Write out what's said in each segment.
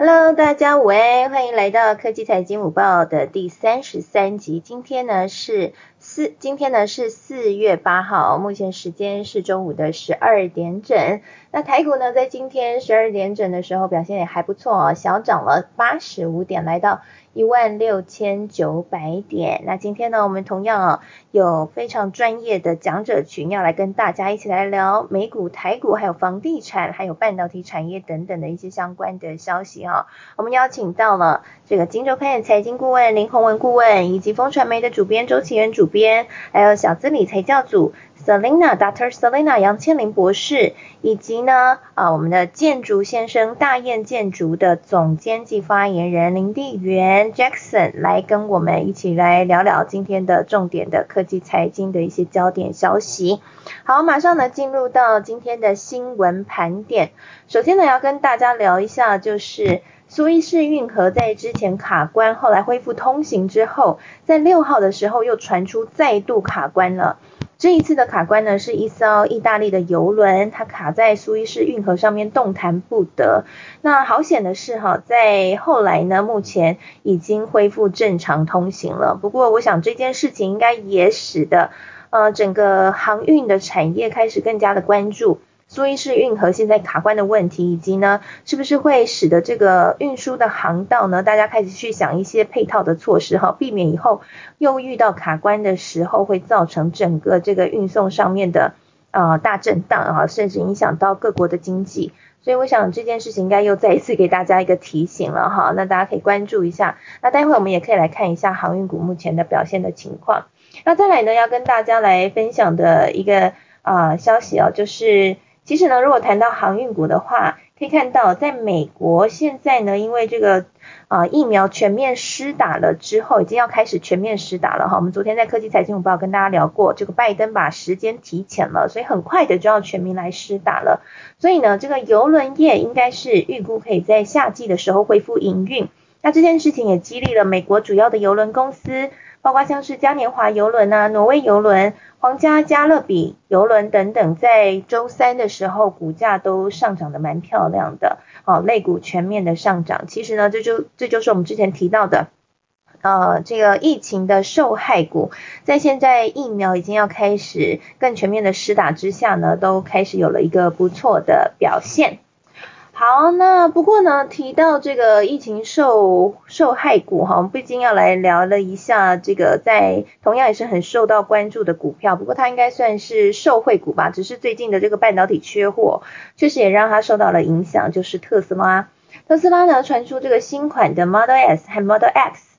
Hello，大家午安，欢迎来到科技财经午报的第三十三集。今天呢是四，今天呢是四月八号，目前时间是中午的十二点整。那台股呢在今天十二点整的时候表现也还不错哦，小涨了八十五点，来到。一万六千九百点。那今天呢，我们同样啊有非常专业的讲者群要来跟大家一起来聊美股、台股，还有房地产，还有半导体产业等等的一些相关的消息哈。我们邀请到了这个金周刊财经顾问林宏文顾问，以及风传媒的主编周启源主编，还有小资理财教组。Selina Doctor Selina 杨千林博士，以及呢啊我们的建筑先生大雁建筑的总监及发言人林地元 Jackson 来跟我们一起来聊聊今天的重点的科技财经的一些焦点消息。好，马上呢进入到今天的新闻盘点。首先呢要跟大家聊一下，就是苏伊士运河在之前卡关，后来恢复通行之后，在六号的时候又传出再度卡关了。这一次的卡关呢，是一艘意大利的游轮，它卡在苏伊士运河上面动弹不得。那好险的是哈，在后来呢，目前已经恢复正常通行了。不过，我想这件事情应该也使得呃整个航运的产业开始更加的关注。苏伊士运河现在卡关的问题，以及呢，是不是会使得这个运输的航道呢？大家开始去想一些配套的措施哈，避免以后又遇到卡关的时候，会造成整个这个运送上面的啊大震荡啊，甚至影响到各国的经济。所以我想这件事情应该又再一次给大家一个提醒了哈，那大家可以关注一下。那待会我们也可以来看一下航运股目前的表现的情况。那再来呢，要跟大家来分享的一个啊消息哦，就是。其实呢，如果谈到航运股的话，可以看到，在美国现在呢，因为这个啊疫苗全面施打了之后，已经要开始全面施打了哈。我们昨天在科技财经午报跟大家聊过，这个拜登把时间提前了，所以很快的就要全民来施打了。所以呢，这个邮轮业应该是预估可以在夏季的时候恢复营运。那这件事情也激励了美国主要的邮轮公司。包括像是嘉年华游轮啊、挪威游轮、皇家加勒比游轮等等，在周三的时候股价都上涨的蛮漂亮的，哦，类股全面的上涨。其实呢，这就这就是我们之前提到的，呃，这个疫情的受害股，在现在疫苗已经要开始更全面的施打之下呢，都开始有了一个不错的表现。好，那不过呢，提到这个疫情受受害股哈，我们毕竟要来聊了一下这个在同样也是很受到关注的股票，不过它应该算是受惠股吧，只是最近的这个半导体缺货，确实也让它受到了影响，就是特斯拉。特斯拉呢传出这个新款的 Model S 和 Model X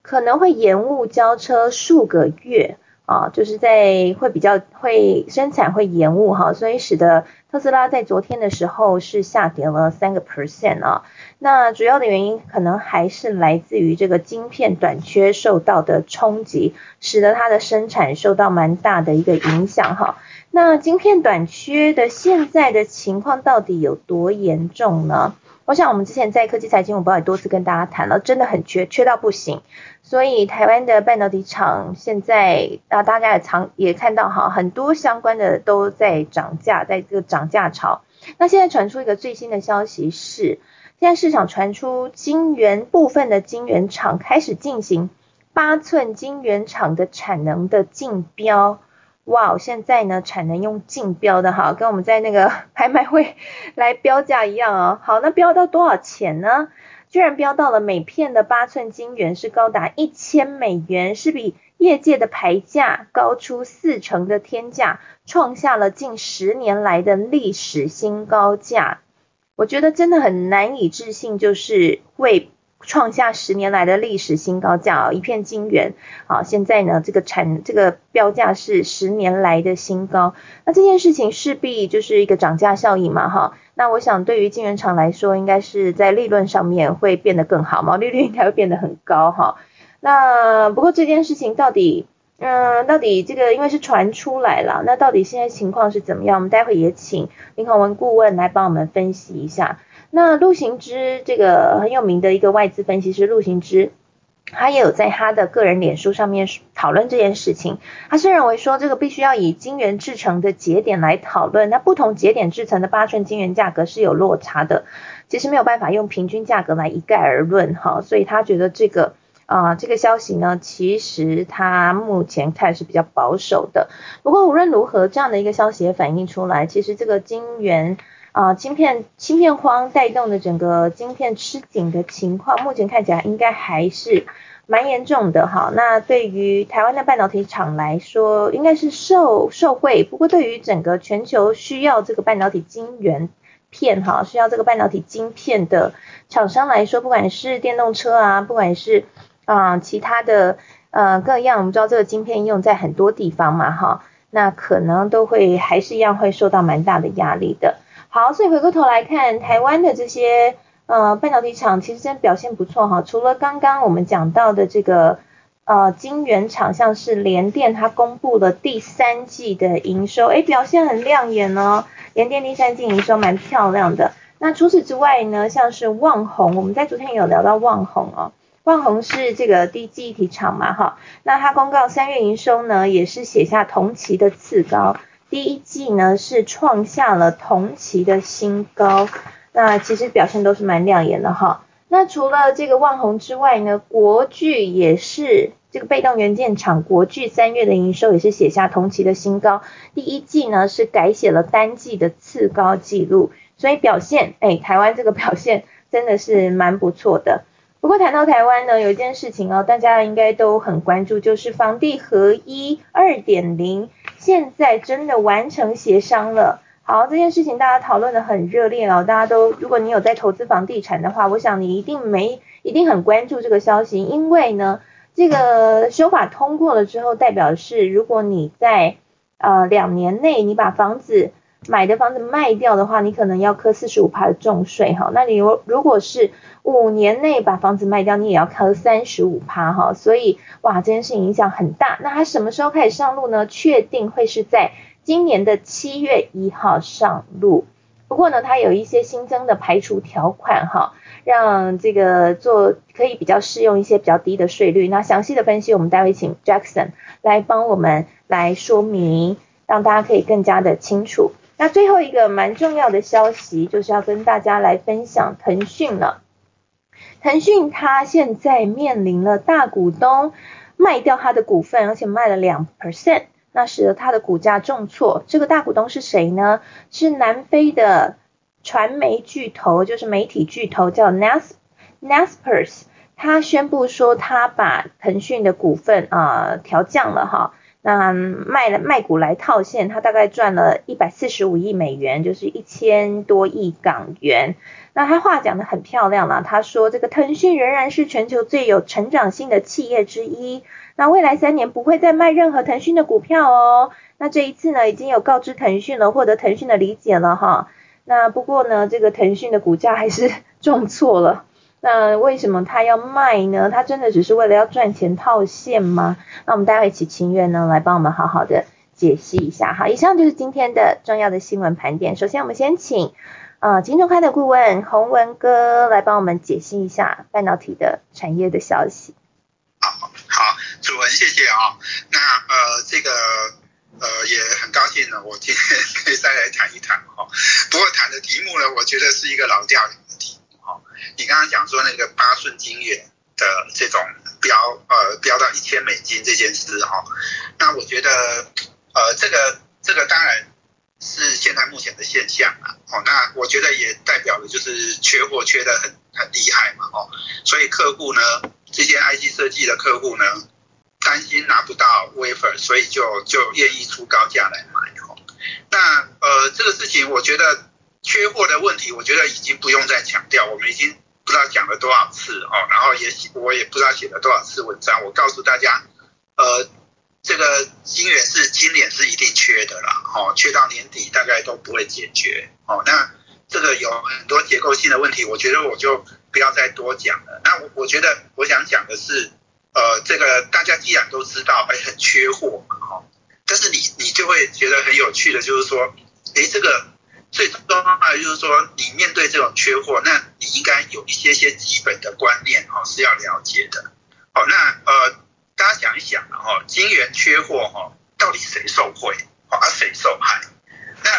可能会延误交车数个月。啊，就是在会比较会生产会延误哈，所以使得特斯拉在昨天的时候是下跌了三个 percent 啊。那主要的原因可能还是来自于这个晶片短缺受到的冲击，使得它的生产受到蛮大的一个影响哈。那晶片短缺的现在的情况到底有多严重呢？我想我们之前在科技财经午报也多次跟大家谈了，真的很缺，缺到不行。所以台湾的半导体厂现在啊，大家也常也看到哈，很多相关的都在涨价，在这个涨价潮。那现在传出一个最新的消息是，现在市场传出晶圆部分的晶圆厂开始进行八寸晶圆厂的产能的竞标。哇，现在呢产能用竞标的哈，跟我们在那个 拍卖会来标价一样哦。好，那标到多少钱呢？居然标到了每片的八寸晶圆是高达一千美元，是比业界的牌价高出四成的天价，创下了近十年来的历史新高价。我觉得真的很难以置信，就是会。创下十年来的历史新高价啊，一片金元啊，现在呢这个产这个标价是十年来的新高，那这件事情势必就是一个涨价效应嘛哈，那我想对于金元厂来说，应该是在利润上面会变得更好，毛 利率应该会变得很高哈。那不过这件事情到底，嗯，到底这个因为是传出来了，那到底现在情况是怎么样？我们待会也请林宏文顾问来帮我们分析一下。那陆行之这个很有名的一个外资分析师陆行之，他也有在他的个人脸书上面讨论这件事情。他是认为说，这个必须要以晶圆制成的节点来讨论。那不同节点制成的八寸晶圆价格是有落差的，其实没有办法用平均价格来一概而论哈。所以他觉得这个啊，这个消息呢，其实他目前看是比较保守的。不过无论如何，这样的一个消息也反映出来，其实这个晶圆。啊，芯片芯片荒带动的整个晶片吃紧的情况，目前看起来应该还是蛮严重的哈。那对于台湾的半导体厂来说，应该是受受惠。不过对于整个全球需要这个半导体晶圆片哈，需要这个半导体晶片的厂商来说，不管是电动车啊，不管是啊其他的呃各样，我们知道这个晶片用在很多地方嘛哈，那可能都会还是一样会受到蛮大的压力的。好，所以回过头来看台湾的这些呃半导体厂，其实真表现不错哈。除了刚刚我们讲到的这个呃晶圆厂，像是联电，它公布了第三季的营收，哎，表现很亮眼哦。联电第三季营收蛮漂亮的。那除此之外呢，像是旺宏，我们在昨天有聊到旺宏哦，旺宏是这个低记忆体厂嘛哈。那它公告三月营收呢，也是写下同期的次高。第一季呢是创下了同期的新高，那其实表现都是蛮亮眼的哈。那除了这个万宏之外呢，国巨也是这个被动元件厂，国巨三月的营收也是写下同期的新高，第一季呢是改写了单季的次高纪录，所以表现，哎，台湾这个表现真的是蛮不错的。不过谈到台湾呢，有一件事情哦，大家应该都很关注，就是房地合一二点零。现在真的完成协商了，好，这件事情大家讨论的很热烈哦，大家都，如果你有在投资房地产的话，我想你一定没，一定很关注这个消息，因为呢，这个修法通过了之后，代表是如果你在呃两年内你把房子买的房子卖掉的话，你可能要磕四十五趴的重税哈，那你如如果是五年内把房子卖掉，你也要扣三十五趴哈，所以哇，这件事情影响很大。那它什么时候开始上路呢？确定会是在今年的七月一号上路。不过呢，它有一些新增的排除条款哈，让这个做可以比较适用一些比较低的税率。那详细的分析，我们待会请 Jackson 来帮我们来说明，让大家可以更加的清楚。那最后一个蛮重要的消息，就是要跟大家来分享腾讯了。腾讯它现在面临了大股东卖掉它的股份，而且卖了两 percent，那使得它的股价重挫。这个大股东是谁呢？是南非的传媒巨头，就是媒体巨头叫 Nas Naspers，他宣布说他把腾讯的股份啊调降了哈。那卖了卖股来套现，他大概赚了一百四十五亿美元，就是一千多亿港元。那他话讲的很漂亮了，他说这个腾讯仍然是全球最有成长性的企业之一。那未来三年不会再卖任何腾讯的股票哦。那这一次呢，已经有告知腾讯了，获得腾讯的理解了哈。那不过呢，这个腾讯的股价还是重挫了。那为什么他要卖呢？他真的只是为了要赚钱套现吗？那我们待会一起情愿呢，来帮我们好好的解析一下。好，以上就是今天的重要的新闻盘点。首先，我们先请呃金钟开的顾问洪文哥来帮我们解析一下半导体的产业的消息。好，好，主文谢谢啊。那呃这个呃也很高兴呢，我今天可以再来谈一谈哈。不过谈的题目呢，我觉得是一个老调。哦你刚刚讲说那个八寸晶圆的这种标呃标到一千美金这件事哈，那我觉得呃这个这个当然是现在目前的现象啊，哦那我觉得也代表了就是缺货缺的很很厉害嘛哦，所以客户呢这些 IC 设计的客户呢担心拿不到 wafer，所以就就愿意出高价来买哦，那呃这个事情我觉得。缺货的问题，我觉得已经不用再强调，我们已经不知道讲了多少次哦，然后也我也不知道写了多少次文章。我告诉大家，呃，这个晶圆是今年是一定缺的啦，哦，缺到年底大概都不会解决哦。那这个有很多结构性的问题，我觉得我就不要再多讲了。那我我觉得我想讲的是，呃，这个大家既然都知道，哎，很缺货嘛，哈，但是你你就会觉得很有趣的，就是说，哎，这个。最重要的就是说，你面对这种缺货，那你应该有一些些基本的观念哦是要了解的好，那呃，大家想一想啊，哈，晶圆缺货哈，到底谁受惠，啊谁受害？那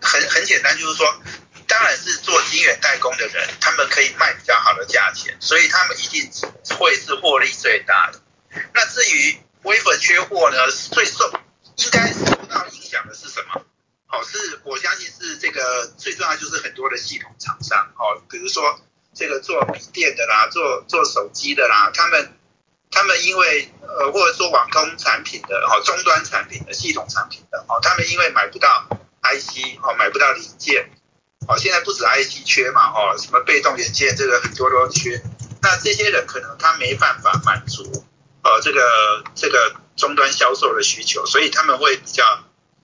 很很简单，就是说，当然是做晶圆代工的人，他们可以卖比较好的价钱，所以他们一定会是获利最大的。那至于微粉缺货呢，最受应该受到影响的是什么？哦，是我相信是这个最重要就是很多的系统厂商，哦，比如说这个做笔电的啦，做做手机的啦，他们。他们因为呃，或者说网通产品的哦，终端产品的系统产品的哦，他们因为买不到 IC 哦，买不到零件哦，现在不止 IC 缺嘛哦，什么被动元件这个很多都缺，那这些人可能他没办法满足呃这个这个终端销售的需求，所以他们会比较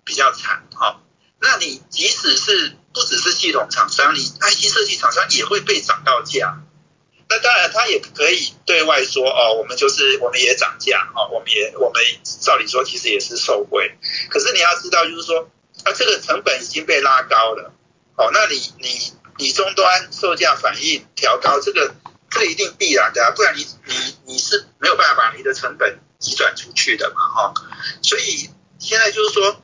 比较惨哈。那你即使是不只是系统厂商，你 IC 设计厂商也会被涨到价。那当然，他也可以对外说哦，我们就是我们也涨价哦，我们也我们照理说其实也是受惠。可是你要知道，就是说啊，这个成本已经被拉高了哦，那你你你终端售价反应调高，这个这个一定必然的，不然你你你是没有办法把你的成本移转出去的嘛哈。所以现在就是说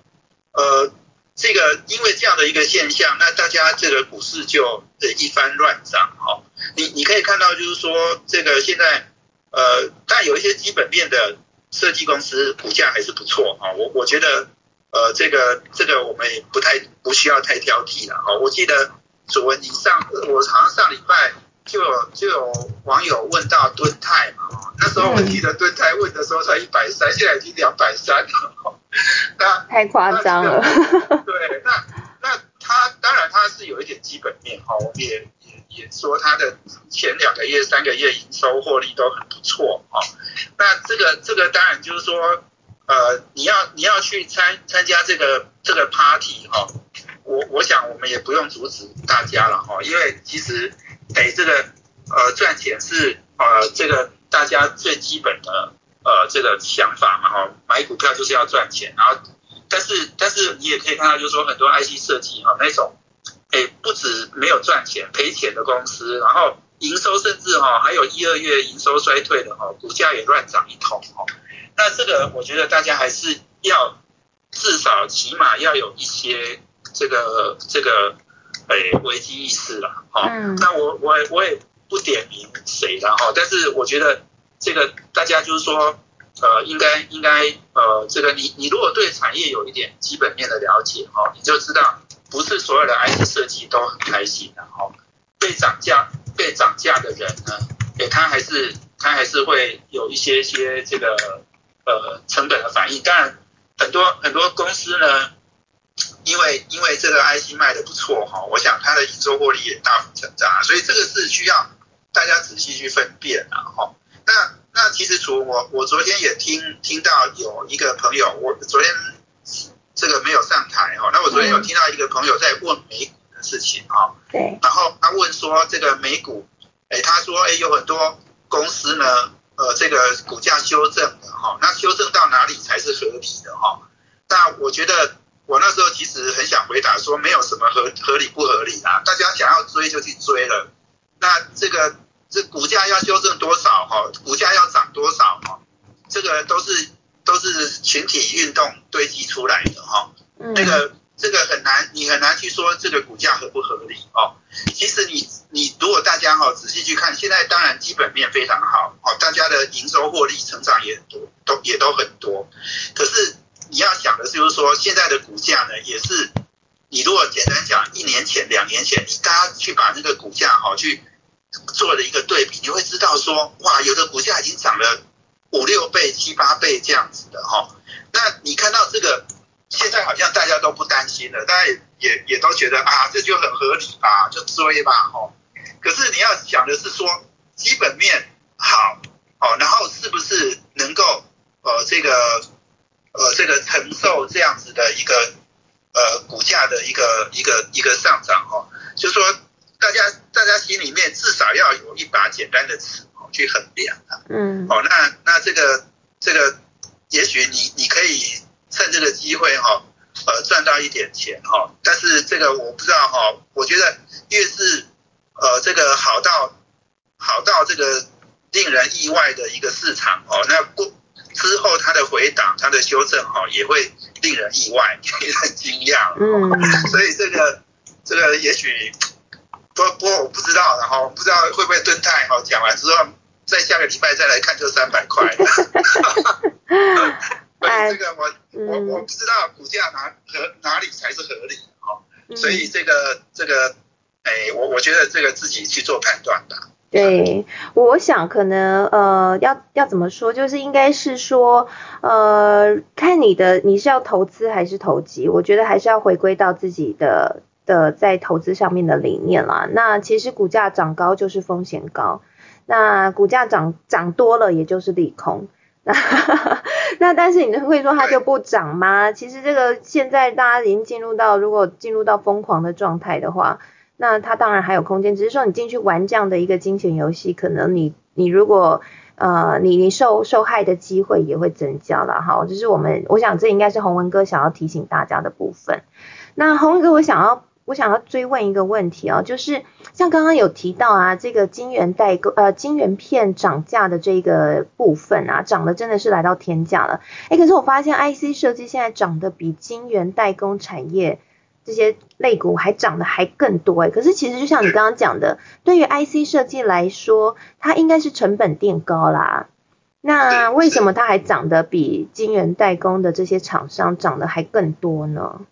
呃。这个因为这样的一个现象，那大家这个股市就呃一番乱涨哈。你你可以看到，就是说这个现在呃，但有一些基本面的设计公司股价还是不错哈。我我觉得呃这个这个我们也不太不需要太挑剔了哈。我记得主文你上我好像上礼拜就有就有网友问到敦泰嘛，那时候我记得敦泰问的时候才一百三，现在已经两百三了。那太夸张了。对，那那他当然他是有一点基本面哈，我们也也也说他的前两个月、三个月营收获利都很不错哈。那这个这个当然就是说，呃，你要你要去参参加这个这个 party 哈，我我想我们也不用阻止大家了哈，因为其实得这个呃赚钱是呃这个大家最基本的。呃，这个想法嘛，哈，买股票就是要赚钱，然后，但是，但是你也可以看到，就是说很多 IC 设计哈，那种，哎，不止没有赚钱，赔钱的公司，然后营收甚至哈，还有一二月营收衰退的哈，股价也乱涨一通哈。那这个我觉得大家还是要至少起码要有一些这个这个哎危机意识了，哈。那我我我也不点名谁了哈，但是我觉得。这个大家就是说，呃，应该应该呃，这个你你如果对产业有一点基本面的了解哈，你就知道不是所有的 IC 设计都很开心的哈。被涨价被涨价的人呢，诶，他还是他还是会有一些些这个呃成本的反应。当然，很多很多公司呢，因为因为这个 IC 卖的不错哈，我想它的营收获利也大幅成长，所以这个是需要大家仔细去分辨的哈。那那其实除我我昨天也听听到有一个朋友，我昨天这个没有上台哈，那我昨天有听到一个朋友在问美股的事情哈，对，然后他问说这个美股，哎，他说哎有很多公司呢，呃这个股价修正的哈，那修正到哪里才是合理的哈？那我觉得我那时候其实很想回答说没有什么合合理不合理啊，大家想要追就去追了，那这个。这股价要修正多少哈？股价要涨多少哈？这个都是都是群体运动堆积出来的哈。那个这个很难，你很难去说这个股价合不合理哦。其实你你如果大家哈仔细去看，现在当然基本面非常好哦，大家的营收获利成长也多，都也都很多。可是你要想的就是说，现在的股价呢，也是你如果简单讲，一年前、两年前，你大家去把那个股价哈去。做了一个对比，你会知道说，哇，有的股价已经涨了五六倍、七八倍这样子的哈。那你看到这个，现在好像大家都不担心了，大家也也都觉得啊，这就很合理吧，就追吧哈。可是你要想的是说，基本面好哦，然后是不是能够呃这个呃这个承受这样子的一个呃股价的一个一个一个上涨哦，就说。大家，大家心里面至少要有一把简单的尺哦，去衡量啊。嗯。哦，那那这个这个，也许你你可以趁这个机会哈，呃，赚到一点钱哈。但是这个我不知道哈，我觉得越是呃这个好到好到这个令人意外的一个市场哦。那过之后他的回档、他的修正哦，也会令人意外、令人惊讶。嗯，所以这个这个也许不不过我不知道，然后不知道会不会蹲泰哦，讲完之后再下个礼拜再来看就三百块。所以这个我我我不知道股价哪何哪里才是合理哦，所以这个这个哎，我我觉得这个自己去做判断吧。对，我想可能呃要要怎么说，就是应该是说呃看你的你是要投资还是投机，我觉得还是要回归到自己的的在投资上面的理念啦。那其实股价涨高就是风险高，那股价涨涨多了也就是利空。那但是你会说它就不涨吗？其实这个现在大家已经进入到如果进入到疯狂的状态的话，那它当然还有空间。只是说你进去玩这样的一个金钱游戏，可能你你如果呃你你受受害的机会也会增加了哈。这是我们我想这应该是洪文哥想要提醒大家的部分。那洪文哥我想要。我想要追问一个问题啊，就是像刚刚有提到啊，这个晶圆代购呃晶圆片涨价的这个部分啊，涨的真的是来到天价了。哎，可是我发现 IC 设计现在涨的比晶圆代工产业这些类股还涨得还更多哎。可是其实就像你刚刚讲的，对于 IC 设计来说，它应该是成本垫高啦。那为什么它还涨得比晶圆代工的这些厂商涨得还更多呢？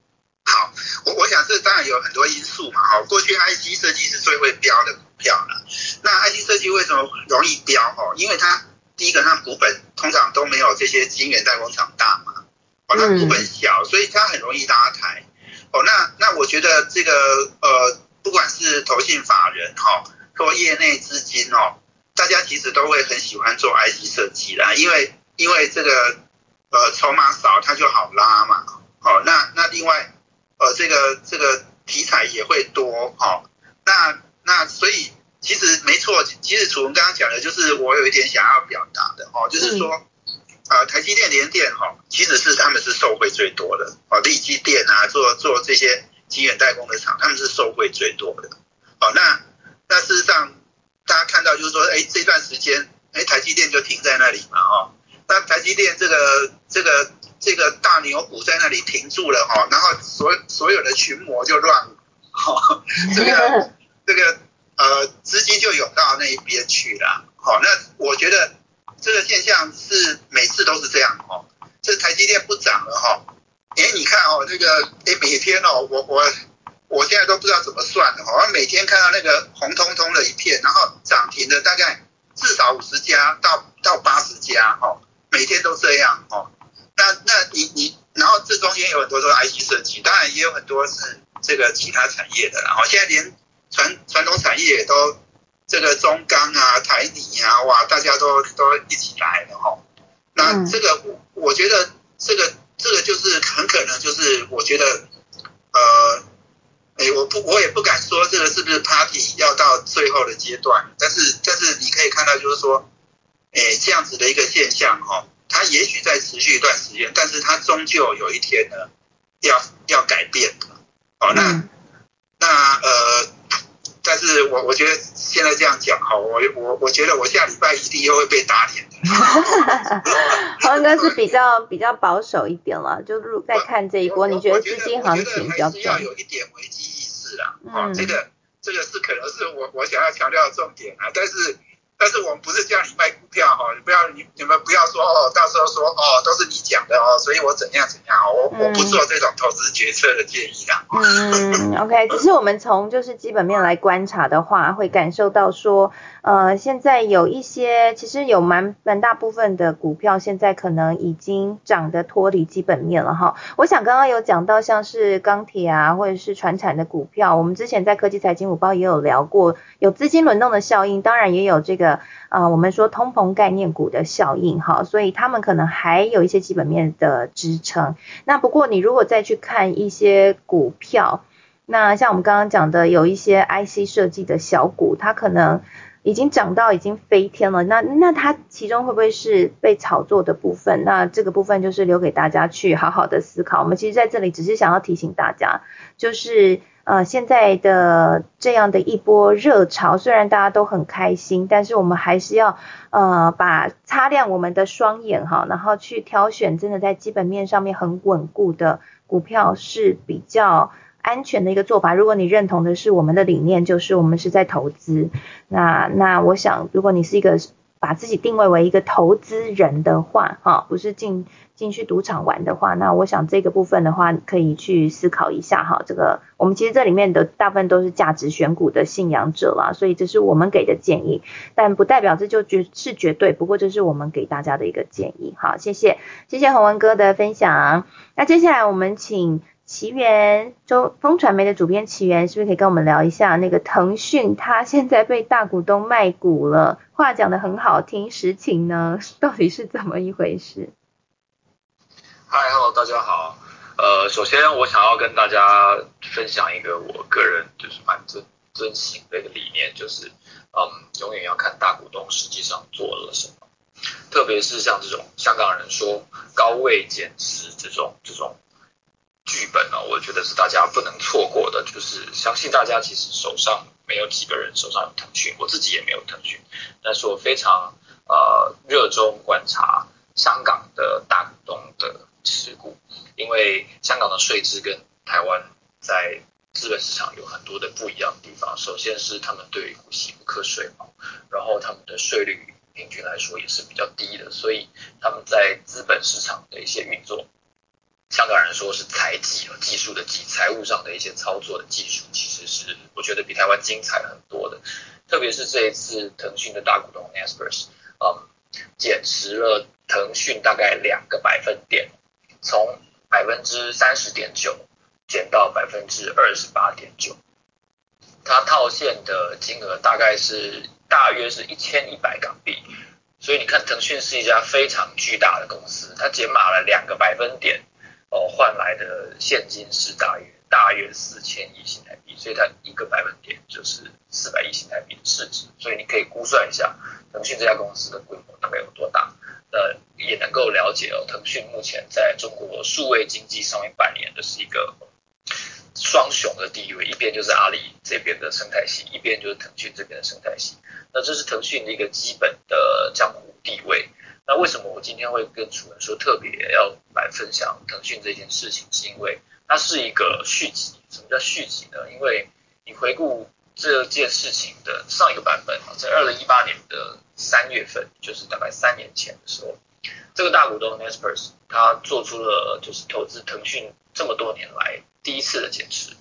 好，我我想这当然有很多因素嘛，哈，过去 IC 设计是最会标的股票了，那 IC 设计为什么容易标？哈，因为它第一个它股本通常都没有这些晶圆代工厂大嘛，哦，它股本小，所以它很容易拉抬，哦，那那我觉得这个呃，不管是投信法人哈，或业内资金哦，大家其实都会很喜欢做 IC 设计啦，因为因为这个呃筹码少，它就好拉嘛，哦，那那另外。呃，这个这个题材也会多哈，那那所以其实没错，其实楚文刚刚讲的就是我有一点想要表达的哦，就是说，呃，台积电、联电哈，其实是他们是受惠最多的哦，立积电啊，做做这些晶圆代工的厂，他们是受惠最多的哦。那那事实上大家看到就是说，哎，这段时间，哎，台积电就停在那里嘛哦，那台积电这个这个。这个大牛股在那里停住了哈，然后所所有的群魔就乱了，哈，这个这个呃资金就涌到那一边去了，好，那我觉得这个现象是每次都是这样哦，这台积电不涨了哈，哎你看哦这个哎每天哦我我我现在都不知道怎么算的哈，每天看到那个红彤彤的一片，然后涨停的大概至少五十家到到八十家哈，每天都这样哦。那那你你，然后这中间有很多都是 IC 设计，当然也有很多是这个其他产业的，然后现在连传传统产业都这个中钢啊、台泥啊，哇，大家都都一起来了哈。那这个我我觉得这个这个就是很可能就是我觉得呃，哎，我不我也不敢说这个是不是 Party 要到最后的阶段，但是但是你可以看到就是说，哎，这样子的一个现象哈。它也许在持续一段时间，但是它终究有一天呢，要要改变的。哦，那那呃，但是我我觉得现在这样讲哈，我我我觉得我下礼拜一定又会被打脸的。黄哥是比较比较保守一点了，就入在看这一波，你觉得资金行情比较重？要有一点危机意识啊，哦，这个这个是可能是我我想要强调的重点啊，但是。但是我们不是叫你卖股票哈，你不要你你们不要说哦，到时候说哦都是你讲的哦，所以我怎样怎样，我我不做这种投资决策的建议啦。嗯，OK，只是我们从就是基本面来观察的话，会感受到说，呃，现在有一些其实有蛮蛮大部分的股票现在可能已经涨得脱离基本面了哈。我想刚刚有讲到像是钢铁啊或者是船产的股票，我们之前在科技财经五报也有聊过，有资金轮动的效应，当然也有这个。呃，我们说通膨概念股的效应哈，所以他们可能还有一些基本面的支撑。那不过你如果再去看一些股票，那像我们刚刚讲的有一些 IC 设计的小股，它可能已经涨到已经飞天了。那那它其中会不会是被炒作的部分？那这个部分就是留给大家去好好的思考。我们其实在这里只是想要提醒大家，就是。呃，现在的这样的一波热潮，虽然大家都很开心，但是我们还是要呃把擦亮我们的双眼哈，然后去挑选真的在基本面上面很稳固的股票是比较安全的一个做法。如果你认同的是我们的理念，就是我们是在投资，那那我想，如果你是一个把自己定位为一个投资人的话，哈，不是进进去赌场玩的话，那我想这个部分的话，可以去思考一下哈。这个我们其实这里面的大部分都是价值选股的信仰者啦，所以这是我们给的建议，但不代表这就绝是绝对。不过这是我们给大家的一个建议。好，谢谢谢谢洪文哥的分享。那接下来我们请。奇缘周风传媒的主编奇缘，是不是可以跟我们聊一下那个腾讯？它现在被大股东卖股了，话讲的很好听，实情呢 到底是怎么一回事？嗨，Hello，大家好。呃，首先我想要跟大家分享一个我个人就是蛮遵遵行的一个理念，就是嗯，永远要看大股东实际上做了什么，特别是像这种香港人说高位减持这种这种。剧本呢，我觉得是大家不能错过的。就是相信大家其实手上没有几个人手上有腾讯，我自己也没有腾讯，但是我非常呃热衷观察香港的大股东的持股，因为香港的税制跟台湾在资本市场有很多的不一样的地方。首先是他们对股息不课税嘛，然后他们的税率平均来说也是比较低的，所以他们在资本市场的一些运作。香港人说是财技啊，技术的技，财务上的一些操作的技术，其实是我觉得比台湾精彩很多的。特别是这一次腾讯的大股东 Naspers，嗯，减持了腾讯大概两个百分点，从百分之三十点九减到百分之二十八点九，它套现的金额大概是大约是一千一百港币。所以你看，腾讯是一家非常巨大的公司，它减码了两个百分点。哦，换来的现金是大约大约四千亿新台币，所以它一个百分点就是四百亿新台币的市值，所以你可以估算一下腾讯这家公司的规模大概有多大，那也能够了解哦，腾讯目前在中国数位经济上面扮演的是一个双雄的地位，一边就是阿里这边的生态系，一边就是腾讯这边的生态系，那这是腾讯的一个基本的江湖地位。那为什么我今天会跟楚文说特别要来分享腾讯这件事情？是因为它是一个续集。什么叫续集呢？因为你回顾这件事情的上一个版本啊，在二零一八年的三月份，就是大概三年前的时候，这个大股东 Naspers 他做出了就是投资腾讯这么多年来第一次的减持。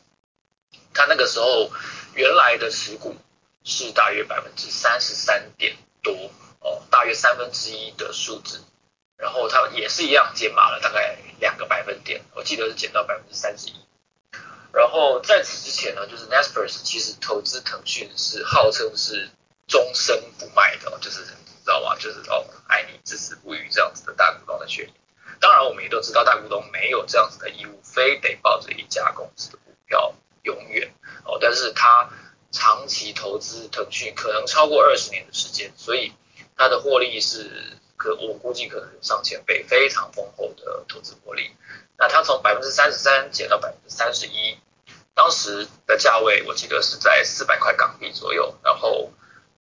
他那个时候原来的持股是大约百分之三十三点多。哦，大约三分之一的数字，然后它也是一样减码了大概两个百分点，我记得是减到百分之三十一。然后在此之前呢，就是 Naspers 其实投资腾讯是号称是终身不卖的，就是知道吗？就是哦爱你至死不渝这样子的大股东的权益。当然我们也都知道大股东没有这样子的义务，非得抱着一家公司的股票永远哦，但是他长期投资腾讯可能超过二十年的时间，所以。它的获利是可，我估计可能上千倍，非常丰厚的投资获利。那它从百分之三十三减到百分之三十一，当时的价位我记得是在四百块港币左右，然后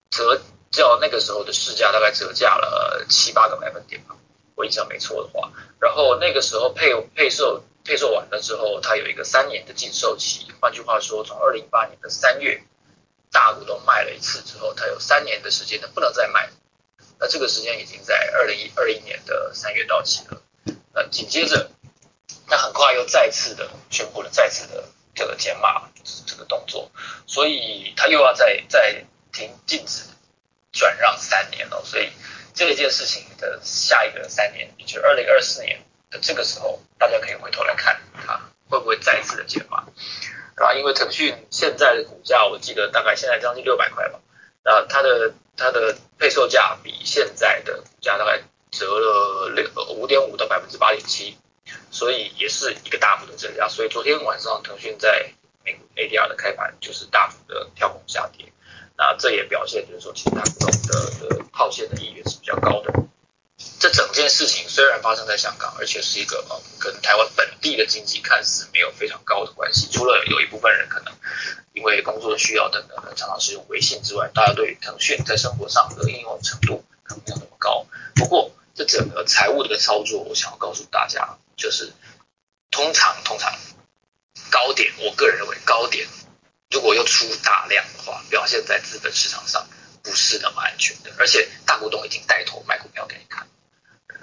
折较那个时候的市价大概折价了七八个百分点吧，我印象没错的话。然后那个时候配配售配售完了之后，它有一个三年的禁售期，换句话说，从二零一八年的三月大股东卖了一次之后，它有三年的时间它不能再卖。那这个时间已经在二零一二一年的三月到期了，那紧接着，他很快又再次的宣布了再次的这个减码这个动作，所以他又要再再停禁止转让三年了，所以这件事情的下一个三年，也就是二零二四年的这个时候，大家可以回头来看，它会不会再次的减码？啊，因为腾讯现在的股价，我记得大概现在将近六百块吧，那它的。它的配售价比现在的股价大概折了六五点五到百分之八点七，所以也是一个大幅的增加。所以昨天晚上腾讯在美股 ADR 的开盘就是大幅的跳空下跌，那这也表现就是说其他股东的的套现的意愿是比较高的。这整件事情虽然发生在香港，而且是一个呃跟台湾本地的经济看似没有非常高的关系，除了有一部分人可能因为工作需要等等，常常是用微信之外，大家对腾讯在生活上的应用程度可能没有那么高。不过这整个财务的操作，我想要告诉大家，就是通常通常高点，我个人认为高点如果又出大量的话，表现在资本市场上不是那么安全的，而且大股东已经带头卖股票给你看。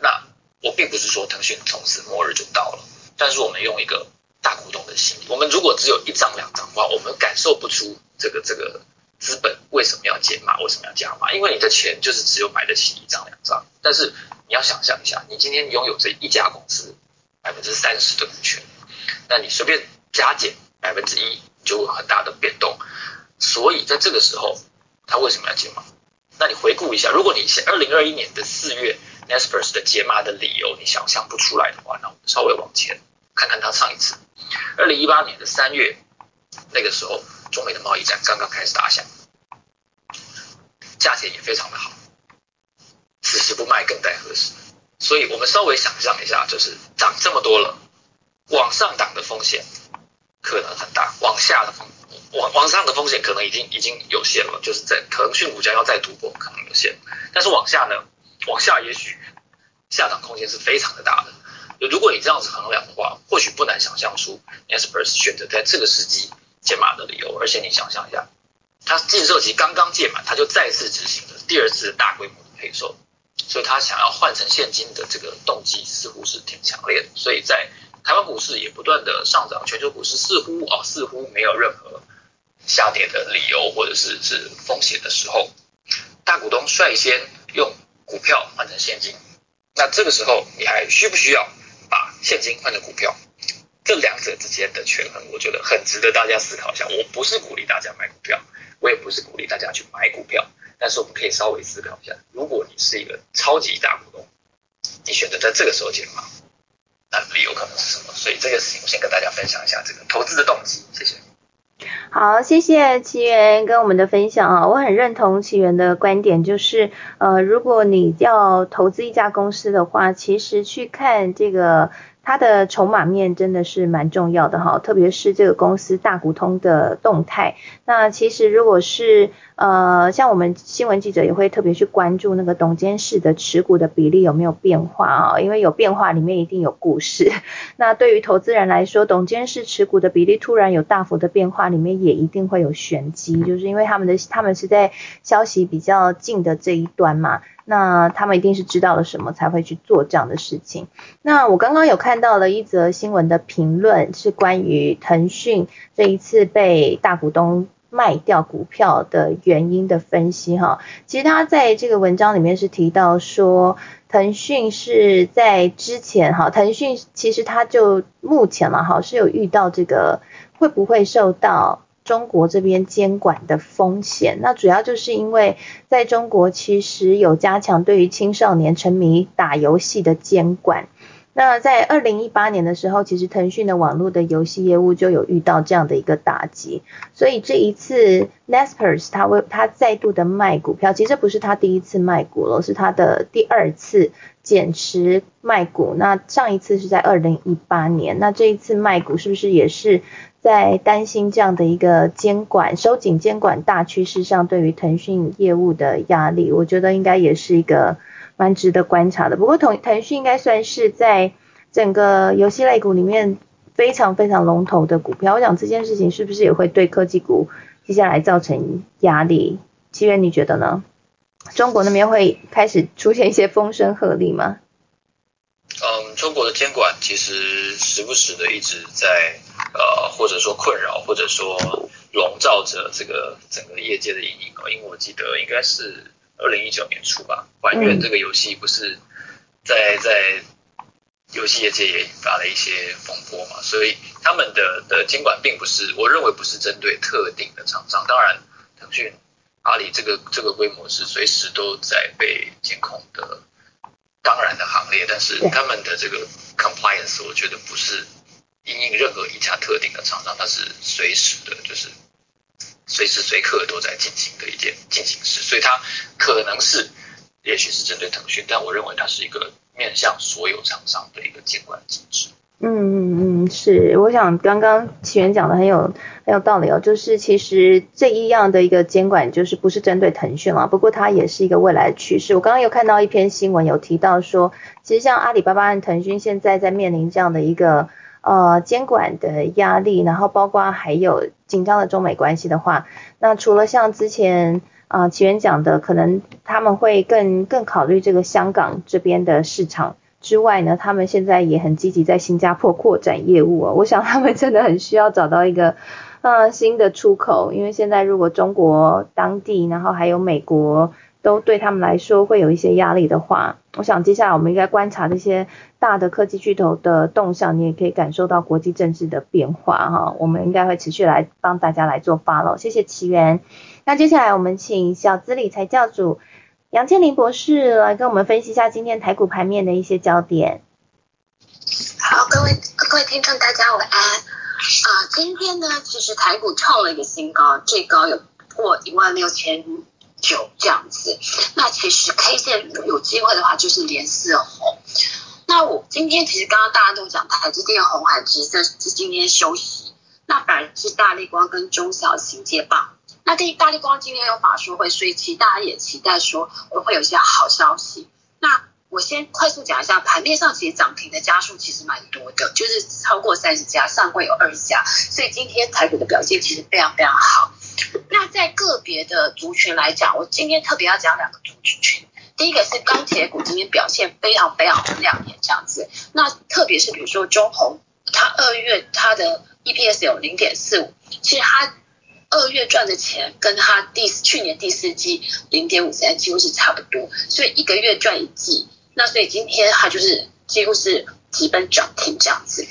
那我并不是说腾讯从此末日就到了，但是我们用一个大股东的心理，我们如果只有一张两张的话，我们感受不出这个这个资本为什么要减码，为什么要加码，因为你的钱就是只有买得起一张两张。但是你要想象一下，你今天拥有这一家公司百分之三十的股权，那你随便加减百分之一就有很大的变动。所以在这个时候，他为什么要解码？那你回顾一下，如果你二零二一年的四月。Naspers 的解码的理由你想象不出来的话，那我们稍微往前看看它上一次，二零一八年的三月，那个时候中美的贸易战刚刚开始打响，价钱也非常的好，此时不卖更待何时？所以我们稍微想象一下，就是涨这么多了，往上涨的风险可能很大，往下的风往往上的风险可能已经已经有限了，就是在腾讯股价要再突破可能有限，但是往下呢？往下也许下涨空间是非常的大的。如果你这样子衡量的话，或许不难想象出 Naspers 选择在这个时机解码的理由。而且你想象一下，它禁售期刚刚届满，它就再次执行了第二次大规模的配售，所以他想要换成现金的这个动机似乎是挺强烈的。所以在台湾股市也不断的上涨，全球股市似乎啊似乎没有任何下跌的理由或者是是风险的时候，大股东率先用。股票换成现金，那这个时候你还需不需要把现金换成股票？这两者之间的权衡，我觉得很值得大家思考一下。我不是鼓励大家买股票，我也不是鼓励大家去买股票，但是我们可以稍微思考一下，如果你是一个超级大股东，你选择在这个时候减码，那理由可能是什么？所以这个事情我先跟大家分享一下这个投资的动机，谢谢。好，谢谢奇缘跟我们的分享啊，我很认同奇缘的观点，就是呃，如果你要投资一家公司的话，其实去看这个。它的筹码面真的是蛮重要的哈，特别是这个公司大股东的动态。那其实如果是呃，像我们新闻记者也会特别去关注那个董监事的持股的比例有没有变化啊，因为有变化里面一定有故事。那对于投资人来说，董监事持股的比例突然有大幅的变化，里面也一定会有玄机，就是因为他们的他们是在消息比较近的这一端嘛。那他们一定是知道了什么才会去做这样的事情。那我刚刚有看到了一则新闻的评论，是关于腾讯这一次被大股东卖掉股票的原因的分析哈。其实他在这个文章里面是提到说，腾讯是在之前哈，腾讯其实它就目前嘛哈是有遇到这个会不会受到。中国这边监管的风险，那主要就是因为在中国其实有加强对于青少年沉迷打游戏的监管。那在二零一八年的时候，其实腾讯的网络的游戏业务就有遇到这样的一个打击，所以这一次 Naspers 他为他再度的卖股票，其实不是他第一次卖股了，是他的第二次减持卖股。那上一次是在二零一八年，那这一次卖股是不是也是？在担心这样的一个监管收紧监管大趋势上，对于腾讯业务的压力，我觉得应该也是一个蛮值得观察的。不过腾腾讯应该算是在整个游戏类股里面非常非常龙头的股票。我想这件事情是不是也会对科技股接下来造成压力？七元你觉得呢？中国那边会开始出现一些风声鹤唳吗？嗯，中国的监管其实时不时的一直在。呃，或者说困扰，或者说笼罩着这个整个业界的阴影哦。因为我记得应该是二零一九年初吧，还原这个游戏不是在在游戏业界也引发了一些风波嘛，所以他们的的监管并不是，我认为不是针对特定的厂商。当然，腾讯、阿里这个这个规模是随时都在被监控的当然的行列，但是他们的这个 compliance 我觉得不是。因应任何一家特定的厂商，它是随时的，就是随时随刻都在进行的一件进行时，所以它可能是，也许是针对腾讯，但我认为它是一个面向所有厂商的一个监管机制。嗯嗯嗯，是，我想刚刚起源讲的很有很有道理哦。就是其实这一样的一个监管，就是不是针对腾讯啊，不过它也是一个未来的趋势。我刚刚有看到一篇新闻，有提到说，其实像阿里巴巴和腾讯现在在面临这样的一个呃监管的压力，然后包括还有紧张的中美关系的话，那除了像之前啊奇源讲的，可能他们会更更考虑这个香港这边的市场。之外呢，他们现在也很积极在新加坡扩展业务哦。我想他们真的很需要找到一个呃新的出口，因为现在如果中国当地，然后还有美国都对他们来说会有一些压力的话，我想接下来我们应该观察这些大的科技巨头的动向，你也可以感受到国际政治的变化哈。我们应该会持续来帮大家来做 follow。谢谢奇源。那接下来我们请小资理财教主。杨千林博士来跟我们分析一下今天台股盘面的一些焦点。好，各位各位听众，大家晚安。啊，今天呢，其实台股创了一个新高，最高有破一万六千九这样子。那其实 K 线有机会的话，就是连四红。那我今天其实刚刚大家都讲台积电、红海直升是今天休息，那反而是大力光跟中小型接棒。那第大力光今天有法说会，所以其实大家也期待说会有一些好消息。那我先快速讲一下，盘面上其实涨停的家数其实蛮多的，就是超过三十家，上柜有二十家，所以今天台股的表现其实非常非常好。那在个别的族群来讲，我今天特别要讲两个族群，第一个是钢铁股今天表现非常非常的亮眼这样子。那特别是比如说中红，它二月它的 EPS 有零点四五，其实它。二月赚的钱跟它第去年第四季零点五三几乎是差不多，所以一个月赚一季，那所以今天它就是几乎是基本涨停这样子。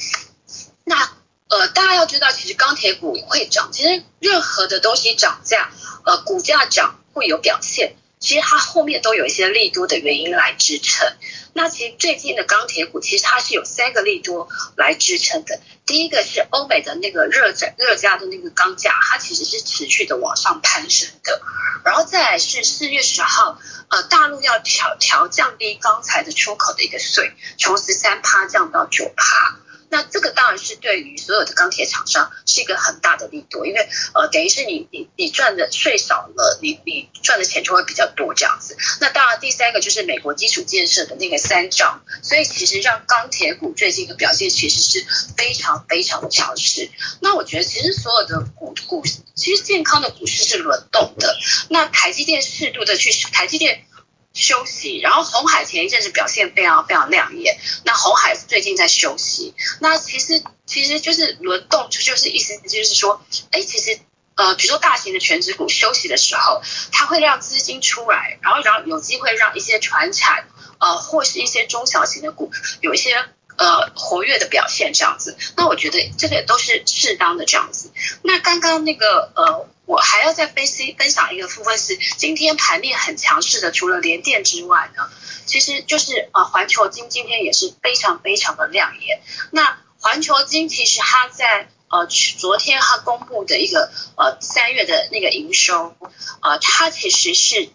那呃，大家要知道，其实钢铁股会涨，其实任何的东西涨价，呃，股价涨会有表现。其实它后面都有一些利多的原因来支撑。那其实最近的钢铁股，其实它是有三个利多来支撑的。第一个是欧美的那个热价热价的那个钢价，它其实是持续的往上攀升的。然后再来是四月十号，呃，大陆要调调降低钢材的出口的一个税，从十三趴降到九趴。那这个当然是对于所有的钢铁厂商是一个很大的力度，因为呃等于是你你你赚的税少了，你你赚的钱就会比较多这样子。那当然第三个就是美国基础建设的那个三兆，所以其实让钢铁股最近的表现其实是非常非常的强势。那我觉得其实所有的股股其实健康的股市是轮动的。那台积电适度的去台积电。休息，然后红海前一阵子表现非常非常亮眼，那红海最近在休息，那其实其实就是轮动，就就是意思就是说，哎，其实呃，比如说大型的全职股休息的时候，它会让资金出来，然后然后有机会让一些船产呃或是一些中小型的股有一些呃活跃的表现这样子，那我觉得这个也都是适当的这样子。那刚刚那个呃。我还要再分析分享一个部分是，今天盘面很强势的，除了联电之外呢，其实就是呃环球金今天也是非常非常的亮眼。那环球金其实它在呃昨天它公布的一个呃三月的那个营收，呃它其实是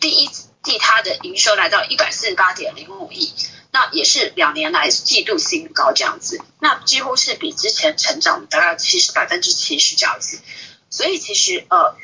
第一季它的营收来到一百四十八点零五亿，那也是两年来季度新高这样子，那几乎是比之前成长大概七十百分之七十这样子。所以其实呃，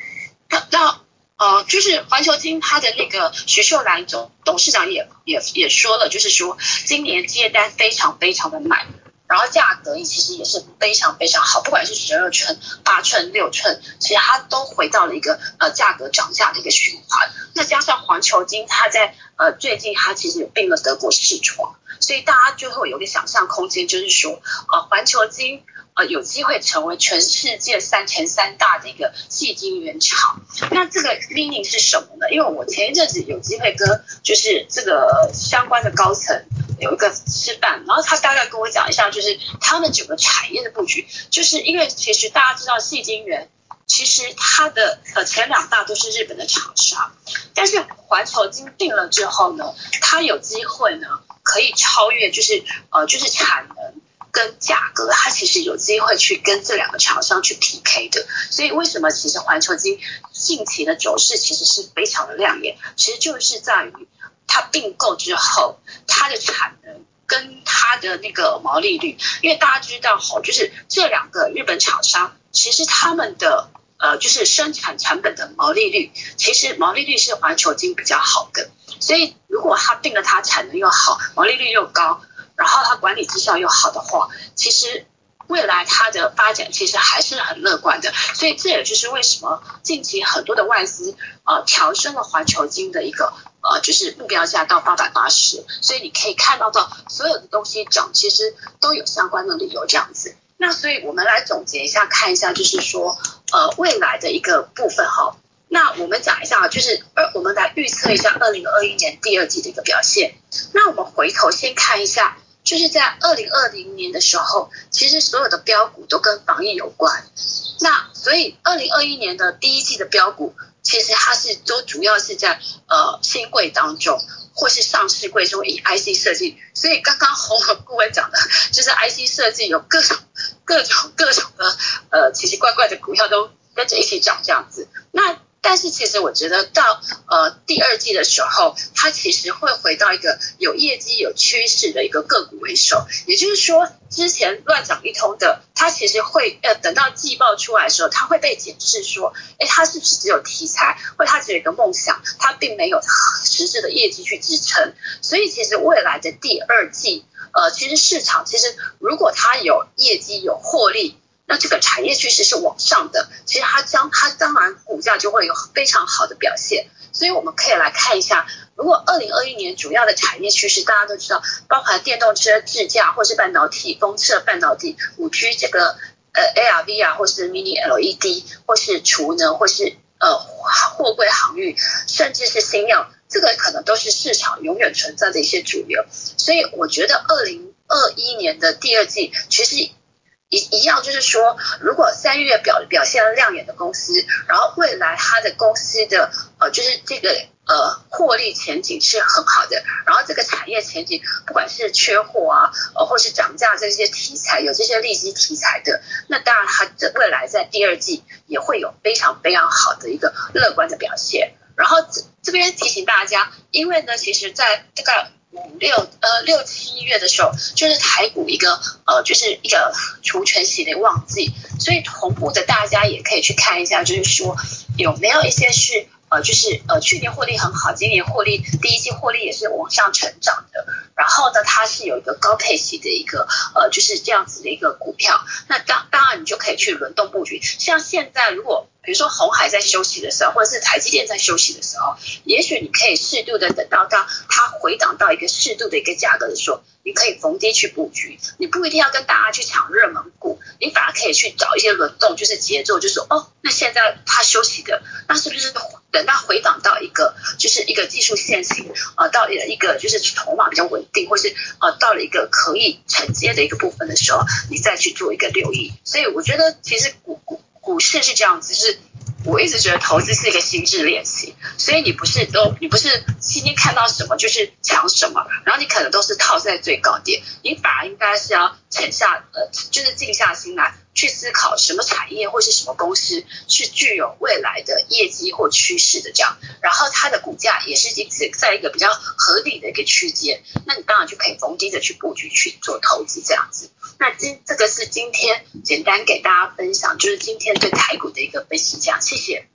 那呃就是环球金它的那个徐秀兰总董事长也也也说了，就是说今年接单非常非常的满，然后价格其实也是非常非常好，不管是十二寸、八寸、六寸，其实它都回到了一个呃价格涨价的一个循环。那加上环球金它在呃最近它其实有并了德国视窗，所以大家就会有个想象空间，就是说呃环球金。呃，有机会成为全世界三前三大的一个细晶圆厂，那这个 meaning 是什么呢？因为我前一阵子有机会跟就是这个相关的高层有一个吃饭，然后他大概跟我讲一下，就是他们整个产业的布局，就是因为其实大家知道细晶圆，其实它的呃前两大都是日本的厂商，但是环球金定了之后呢，它有机会呢可以超越，就是呃就是产能。跟价格，它其实有机会去跟这两个厂商去 PK 的，所以为什么其实环球金近期的走势其实是非常的亮眼，其实就是在于它并购之后，它的产能跟它的那个毛利率，因为大家知道哈，就是这两个日本厂商，其实他们的呃就是生产成本的毛利率，其实毛利率是环球金比较好的，所以如果他定了它产能又好，毛利率又高，然后它管理绩效又好的话，其实。未来它的发展其实还是很乐观的，所以这也就是为什么近期很多的外资呃调升了环球金的一个呃就是目标价到八百八十，所以你可以看到到所有的东西涨，其实都有相关的理由这样子。那所以我们来总结一下，看一下就是说呃未来的一个部分哈。那我们讲一下就是呃我们来预测一下二零二一年第二季的一个表现。那我们回头先看一下。就是在二零二零年的时候，其实所有的标股都跟防疫有关。那所以二零二一年的第一季的标股，其实它是都主要是在呃新贵当中，或是上市贵中以 IC 设计。所以刚刚红和顾问讲的，就是 IC 设计有各种各种各种的呃奇奇怪怪的股票都跟着一起涨这样子。那但是其实我觉得到呃第二季的时候，它其实会回到一个有业绩、有趋势的一个个股为首。也就是说，之前乱涨一通的，它其实会呃等到季报出来的时候，它会被检视说，哎，它是不是只有题材，或它只有一个梦想，它并没有实质的业绩去支撑。所以其实未来的第二季，呃，其实市场其实如果它有业绩、有获利。那这个产业趋势是往上的，其实它将它当然股价就会有非常好的表现，所以我们可以来看一下，如果二零二一年主要的产业趋势大家都知道，包含电动车、智驾或是半导体、封测半导体、五 G 这个呃 AR、VR 或是 Mini LED 或是储能或是呃货柜航运，甚至是新药，这个可能都是市场永远存在的一些主流，所以我觉得二零二一年的第二季其实。一一样就是说，如果三月表表现亮眼的公司，然后未来它的公司的呃，就是这个呃获利前景是很好的，然后这个产业前景不管是缺货啊，呃或是涨价这些题材有这些利基题材的，那当然它的未来在第二季也会有非常非常好的一个乐观的表现。然后这这边提醒大家，因为呢，其实在这个。五六呃六七月的时候，就是台股一个呃就是一个除权息的旺季，所以同步的大家也可以去看一下，就是说有没有一些是呃就是呃去年获利很好，今年获利第一季获利也是往上成长的，然后呢它是有一个高配息的一个呃就是这样子的一个股票，那当当然你就可以去轮动布局，像现在如果。比如说红海在休息的时候，或者是台积电在休息的时候，也许你可以适度的等到当它回档到一个适度的一个价格的时候，你可以逢低去布局。你不一定要跟大家去抢热门股，你反而可以去找一些轮动，就是节奏，就是说哦，那现在它休息的，那是不是等到回档到一个就是一个技术线型啊，到一个就是筹码比较稳定，或是呃到了一个可以承接的一个部分的时候，你再去做一个留意。所以我觉得其实股股。股市是这样子，就是我一直觉得投资是一个心智练习，所以你不是都你不是今天看到什么就是抢什么，然后你可能都是套在最高点，你反而应该是要沉下呃，就是静下心来去思考什么产业或是什么公司是具有未来的业绩或趋势的这样，然后它的股价也是一直在一个比较合理的一个区间，那你当然就可以逢低的去布局去做投资这样子。那今这个是今天简单给大家分享，就是今天对台股的一个分析，这样谢谢。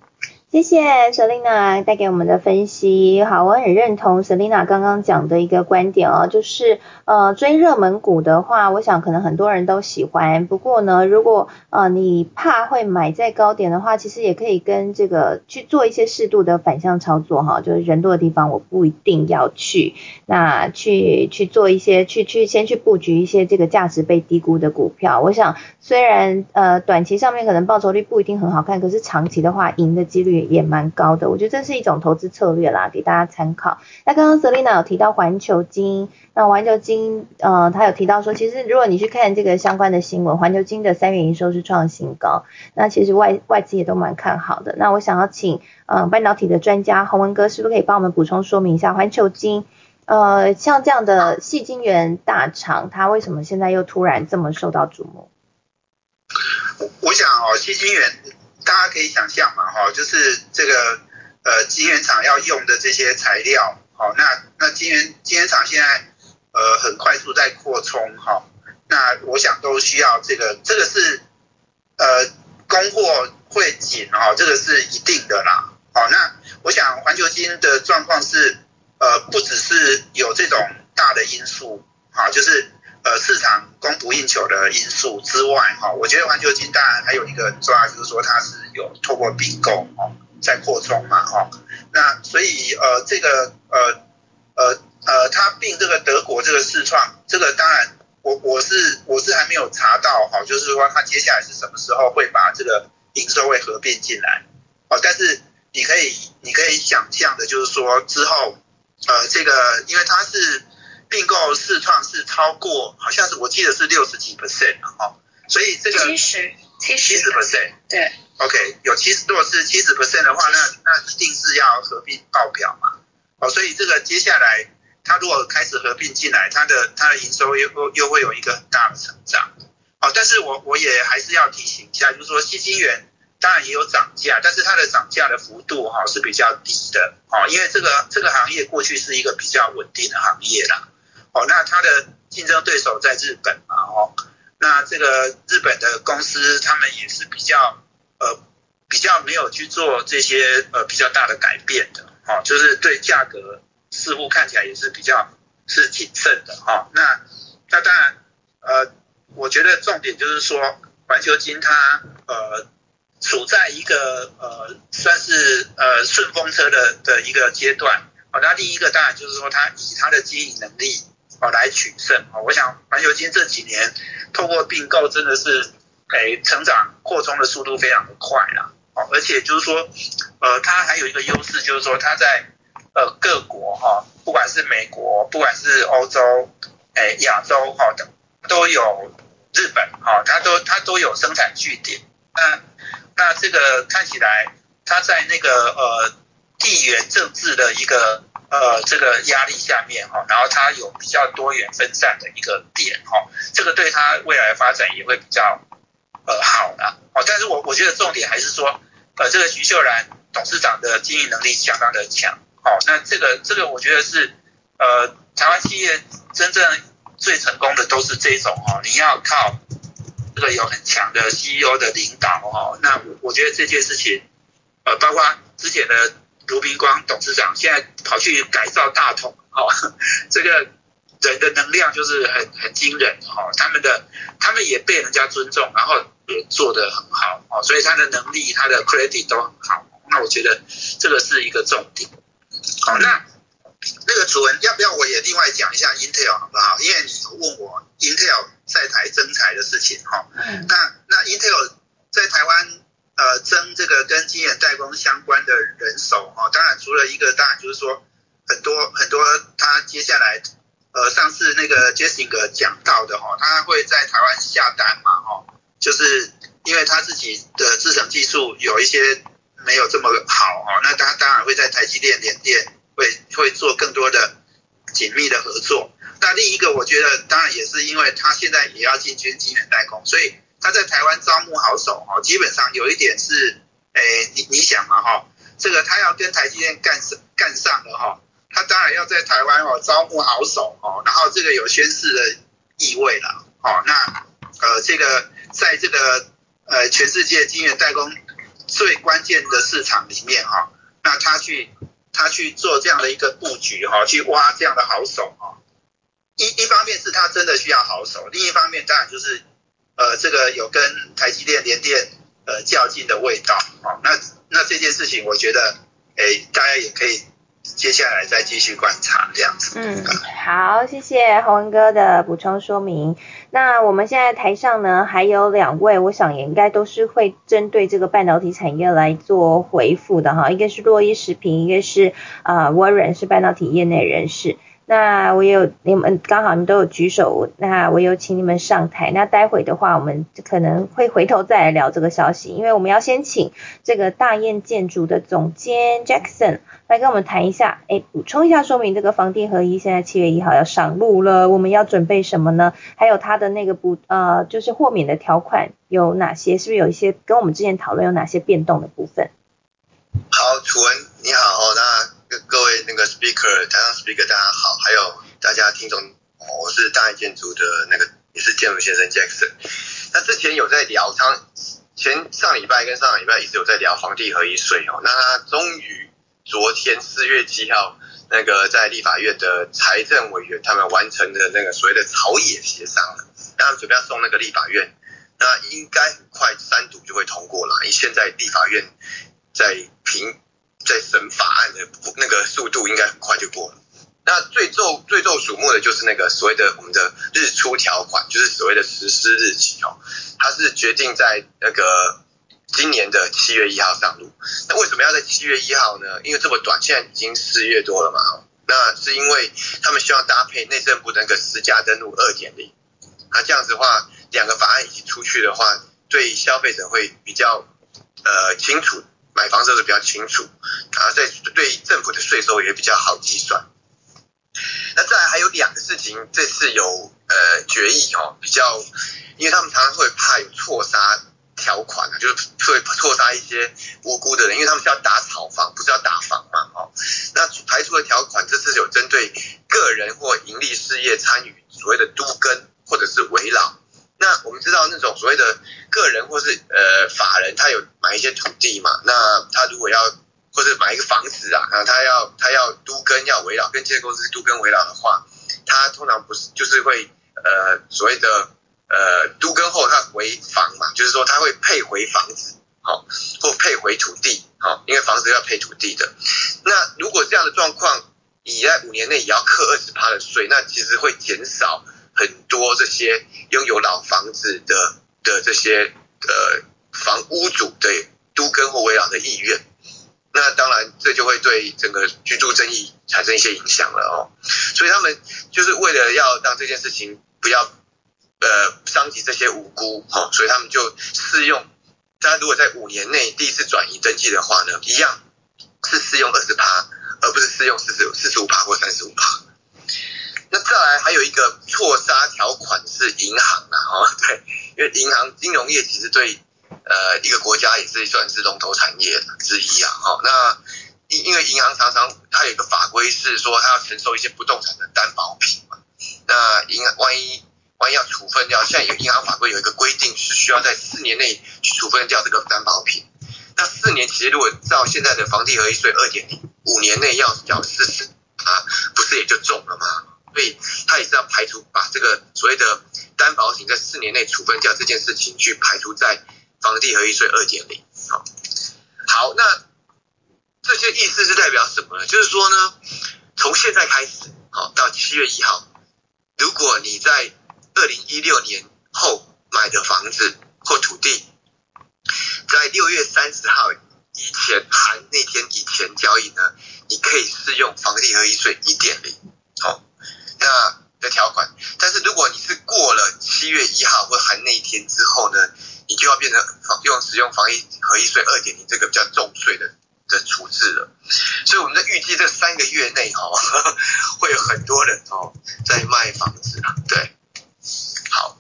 谢谢 Selina 带给我们的分析。好，我很认同 Selina 刚刚讲的一个观点哦，就是呃追热门股的话，我想可能很多人都喜欢。不过呢，如果呃你怕会买在高点的话，其实也可以跟这个去做一些适度的反向操作哈，就是人多的地方我不一定要去，那去去做一些去去先去布局一些这个价值被低估的股票。我想虽然呃短期上面可能报酬率不一定很好看，可是长期的话赢的几率。也蛮高的，我觉得这是一种投资策略啦，给大家参考。那刚刚 Selina 有提到环球金，那环球金呃，他有提到说，其实如果你去看这个相关的新闻，环球金的三月营收是创新高，那其实外外资也都蛮看好的。那我想要请呃半导体的专家洪文哥，是不是可以帮我们补充说明一下环球金？呃，像这样的细晶圆大厂，它为什么现在又突然这么受到瞩目？我想哦，细晶圆。大家可以想象嘛，哈，就是这个呃晶圆厂要用的这些材料，好，那那晶圆晶圆厂现在呃很快速在扩充哈，那我想都需要这个，这个是呃供货会紧哦，这个是一定的啦。好，那我想环球金的状况是呃不只是有这种大的因素哈，就是呃市场供不应求的因素之外哈，我觉得环球金当然还有一个很重要就是说它是有透过并购哦在扩充嘛哈，那所以呃这个呃呃呃它并这个德国这个市创，这个当然我我是我是还没有查到哈，就是说它接下来是什么时候会把这个营收会合并进来哦，但是。你可以，你可以想象的，就是说之后，呃，这个因为它是并购市创是超过，好像是我记得是六十几 percent 哈，所以这个七十七十 percent 对，OK，有七十，如果是七十 percent 的话，那那一定是要合并报表嘛，哦，所以这个接下来它如果开始合并进来，它的它的营收又又会有一个很大的成长，哦，但是我我也还是要提醒一下，就是说西金元。当然也有涨价，但是它的涨价的幅度哈是比较低的。哦，因为这个这个行业过去是一个比较稳定的行业啦。哦，那它的竞争对手在日本嘛哦，那这个日本的公司他们也是比较呃比较没有去做这些呃比较大的改变的哦，就是对价格似乎看起来也是比较是谨慎的哈。那那当然呃，我觉得重点就是说环球金它呃。处在一个呃算是呃顺风车的的一个阶段，好，那第一个当然就是说它以它的经营能力哦来取胜，哦，我想环球金这几年透过并购真的是诶成长扩充的速度非常的快啦，哦，而且就是说呃它还有一个优势就是说它在呃各国哈，不管是美国，不管是欧洲，诶亚洲哈等都有日本哈，它都它都有生产据点，那。那这个看起来，它在那个呃地缘政治的一个呃这个压力下面哈，然后它有比较多元分散的一个点哈，这个对它未来发展也会比较呃好的哦。但是我我觉得重点还是说，呃这个徐秀兰董事长的经营能力相当的强哦。那这个这个我觉得是呃台湾企业真正最成功的都是这种哦，你要靠。这个有很强的 CEO 的领导哦，那我觉得这件事情，呃，包括之前的卢明光董事长，现在跑去改造大同哦，这个人的能量就是很很惊人哦，他们的他们也被人家尊重，然后也做得很好哦，所以他的能力、他的 credit 都很好，那我觉得这个是一个重点。好，那那个主文要不要我也另外讲一下 Intel 好不好？因为你问我 Intel。在台增财的事情哈，那那 Intel 在台湾呃增这个跟晶圆代工相关的人手哈，当然除了一个当然就是说很多很多他接下来呃上次那个 Jessica 讲到的哈，他会在台湾下单嘛哈，就是因为他自己的制程技术有一些没有这么好哈，那他当然会在台积电联电会会做更多的紧密的合作。那另一个，我觉得当然也是因为他现在也要进军晶圆代工，所以他在台湾招募好手哈，基本上有一点是，诶，你你想嘛哈，这个他要跟台积电干上干上了哈，他当然要在台湾哦招募好手哦，然后这个有宣誓的意味了哦，那呃这个在这个呃全世界晶圆代工最关键的市场里面哈，那他去他去做这样的一个布局哈，去挖这样的好手哈。一一方面是他真的需要好手，另一方面当然就是呃这个有跟台积电、联电呃较劲的味道哦。那那这件事情我觉得诶大家也可以接下来再继续观察这样子。嗯，好，谢谢洪文哥的补充说明。那我们现在台上呢还有两位，我想也应该都是会针对这个半导体产业来做回复的哈。一个是洛伊食品，一个是啊 Warren 是半导体业内人士。那我有你们刚好你们都有举手，那我有请你们上台。那待会的话，我们可能会回头再来聊这个消息，因为我们要先请这个大雁建筑的总监 Jackson 来跟我们谈一下，哎，补充一下说明这个房地合一现在七月一号要上路了，我们要准备什么呢？还有它的那个不呃就是豁免的条款有哪些？是不是有一些跟我们之前讨论有哪些变动的部分？好，楚文你好，那。各位那个 speaker，台上 speaker，大家好，还有大家听众，我是大爱建筑的那个也是建筑先生 Jackson。那之前有在聊，上前上礼拜跟上礼拜一直有在聊房地合一税哦。那他终于昨天四月七号，那个在立法院的财政委员他们完成的那个所谓的朝野协商了，他们准备要送那个立法院，那应该很快三读就会通过了。因为现在立法院在评在审法案的那个速度应该很快就过了。那最受最受瞩目的就是那个所谓的我们的日出条款，就是所谓的实施日期哦，它是决定在那个今年的七月一号上路。那为什么要在七月一号呢？因为这么短，现在已经四月多了嘛。那是因为他们希望搭配内政部那个私家登录二点零，那这样子的话，两个法案一起出去的话，对消费者会比较呃清楚，买房子是比较清楚，然后在对政府的税收也比较好计算。那再来还有两个事情，这次有呃决议哦，比较，因为他们常常会怕有错杀条款啊，就是会错杀一些无辜的人，因为他们是要打炒房，不是要打房嘛，哦，那排除的条款这次有针对个人或盈利事业参与所谓的都跟或者是围绕，那我们知道那种所谓的个人或是呃法人，他有买一些土地嘛，那他如果要或者买一个房子啊，啊，他要他要都跟这些，公司都跟围绕的话，他通常不是就是会呃所谓的呃都跟后他回房嘛，就是说他会配回房子，好，或配回土地，好，因为房子要配土地的。那如果这样的状况，你在五年内也要课二十趴的税，那其实会减少很多这些拥有老房子的的这些呃房屋主的都跟或围绕的意愿。那当然，这就会对整个居住争议产生一些影响了哦。所以他们就是为了要让这件事情不要呃伤及这些无辜哦，所以他们就适用，大家如果在五年内第一次转移登记的话呢，一样是适用二十趴，而不是适用四十四十五趴或三十五趴。那再来还有一个错杀条款是银行啊，哦对，因为银行金融业其实对。呃，一个国家也是算是龙头产业之一啊，哈，那因因为银行常常它有一个法规是说它要承受一些不动产的担保品嘛，那银行万一万一要处分掉，现在有银行法规有一个规定是需要在四年内去处分掉这个担保品，那四年其实如果照现在的房地合一税二点零，五年内要缴四十啊，不是也就中了吗？所以它也是要排除把这个所谓的担保品在四年内处分掉这件事情去排除在。房地合一税二点零，好，好，那这些意思是代表什么呢？就是说呢，从现在开始，好，到七月一号，如果你在二零一六年后买的房子或土地，在六月三十号以前含那天以前交易呢，你可以适用房地合一税一点零，好，那的条款。但是如果你是过了七月一号或含那一天之后呢？你就要变成防用使用防疫合一税二点零这个比较重税的的处置了，所以我们在预计这三个月内哈，会有很多人哦在卖房子啊，对，好，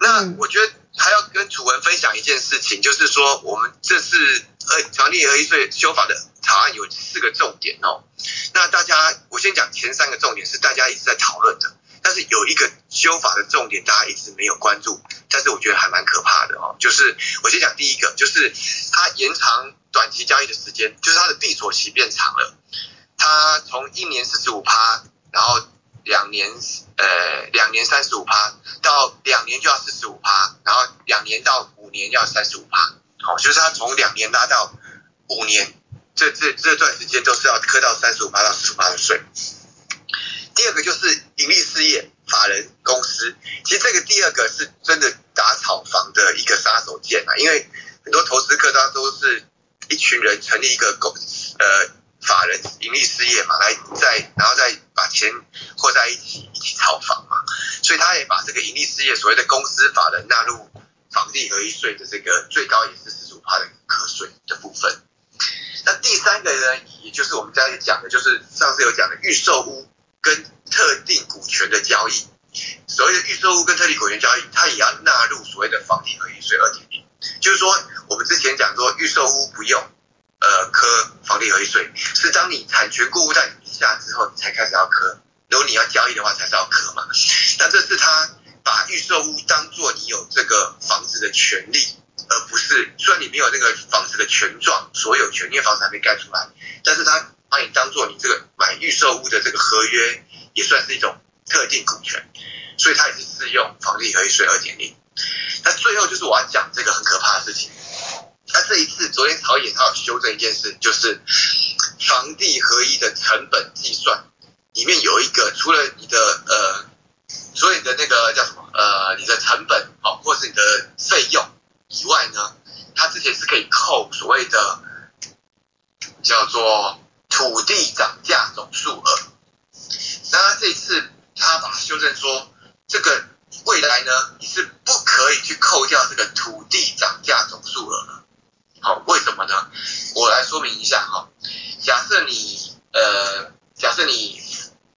那我觉得还要跟楚文分享一件事情，就是说我们这次呃强力合一税修法的草案有四个重点哦，那大家我先讲前三个重点是大家一直在讨论的。但是有一个修法的重点，大家一直没有关注，但是我觉得还蛮可怕的哦。就是我先讲第一个，就是它延长短期交易的时间，就是它的闭锁期变长了。它从一年四十五趴，然后两年呃两年三十五趴，到两年就要四十五趴，然后两年到五年要三十五趴。好，就是它从两年拉到五年，这这这段时间都是要磕到三十五趴到四十五趴的税。第二个就是盈利事业法人公司，其实这个第二个是真的打炒房的一个杀手锏啊，因为很多投资客他都是一群人成立一个公呃法人盈利事业嘛，来再然后再把钱混在一起一起炒房嘛，所以他也把这个盈利事业所谓的公司法人纳入房地合一税的这个最高也是四十五趴的课税的部分。那第三个呢，也就是我们刚才讲的，就是上次有讲的预售屋。跟特定股权的交易，所谓的预售屋跟特定股权交易，它也要纳入所谓的房地合一税二点零。就是说，我们之前讲说预售屋不用呃科房地合一税，是当你产权过户在你名下之后，你才开始要科。如果你要交易的话，才是要科嘛。那这是他把预售屋当做你有这个房子的权利，而不是虽然你没有那个房子的权状所有权，因为房子还没盖出来，但是他把你当做你这个买预售屋的这个合约，也算是一种特定股权，所以它也是适用房地合一税二点零。那最后就是我要讲这个很可怕的事情。那这一次昨天朝野他有修正一件事，就是房地合一的成本计算里面有一个，除了你的呃，所以你的那个叫什么呃，你的成本哦，或是你的费用以外呢，它之前是可以扣所谓的叫做土地涨价总数额。那这次他把修正说，这个未来呢，你是不可以去扣掉这个土地涨价总数额了。好，为什么呢？我来说明一下哈。假设你呃，假设你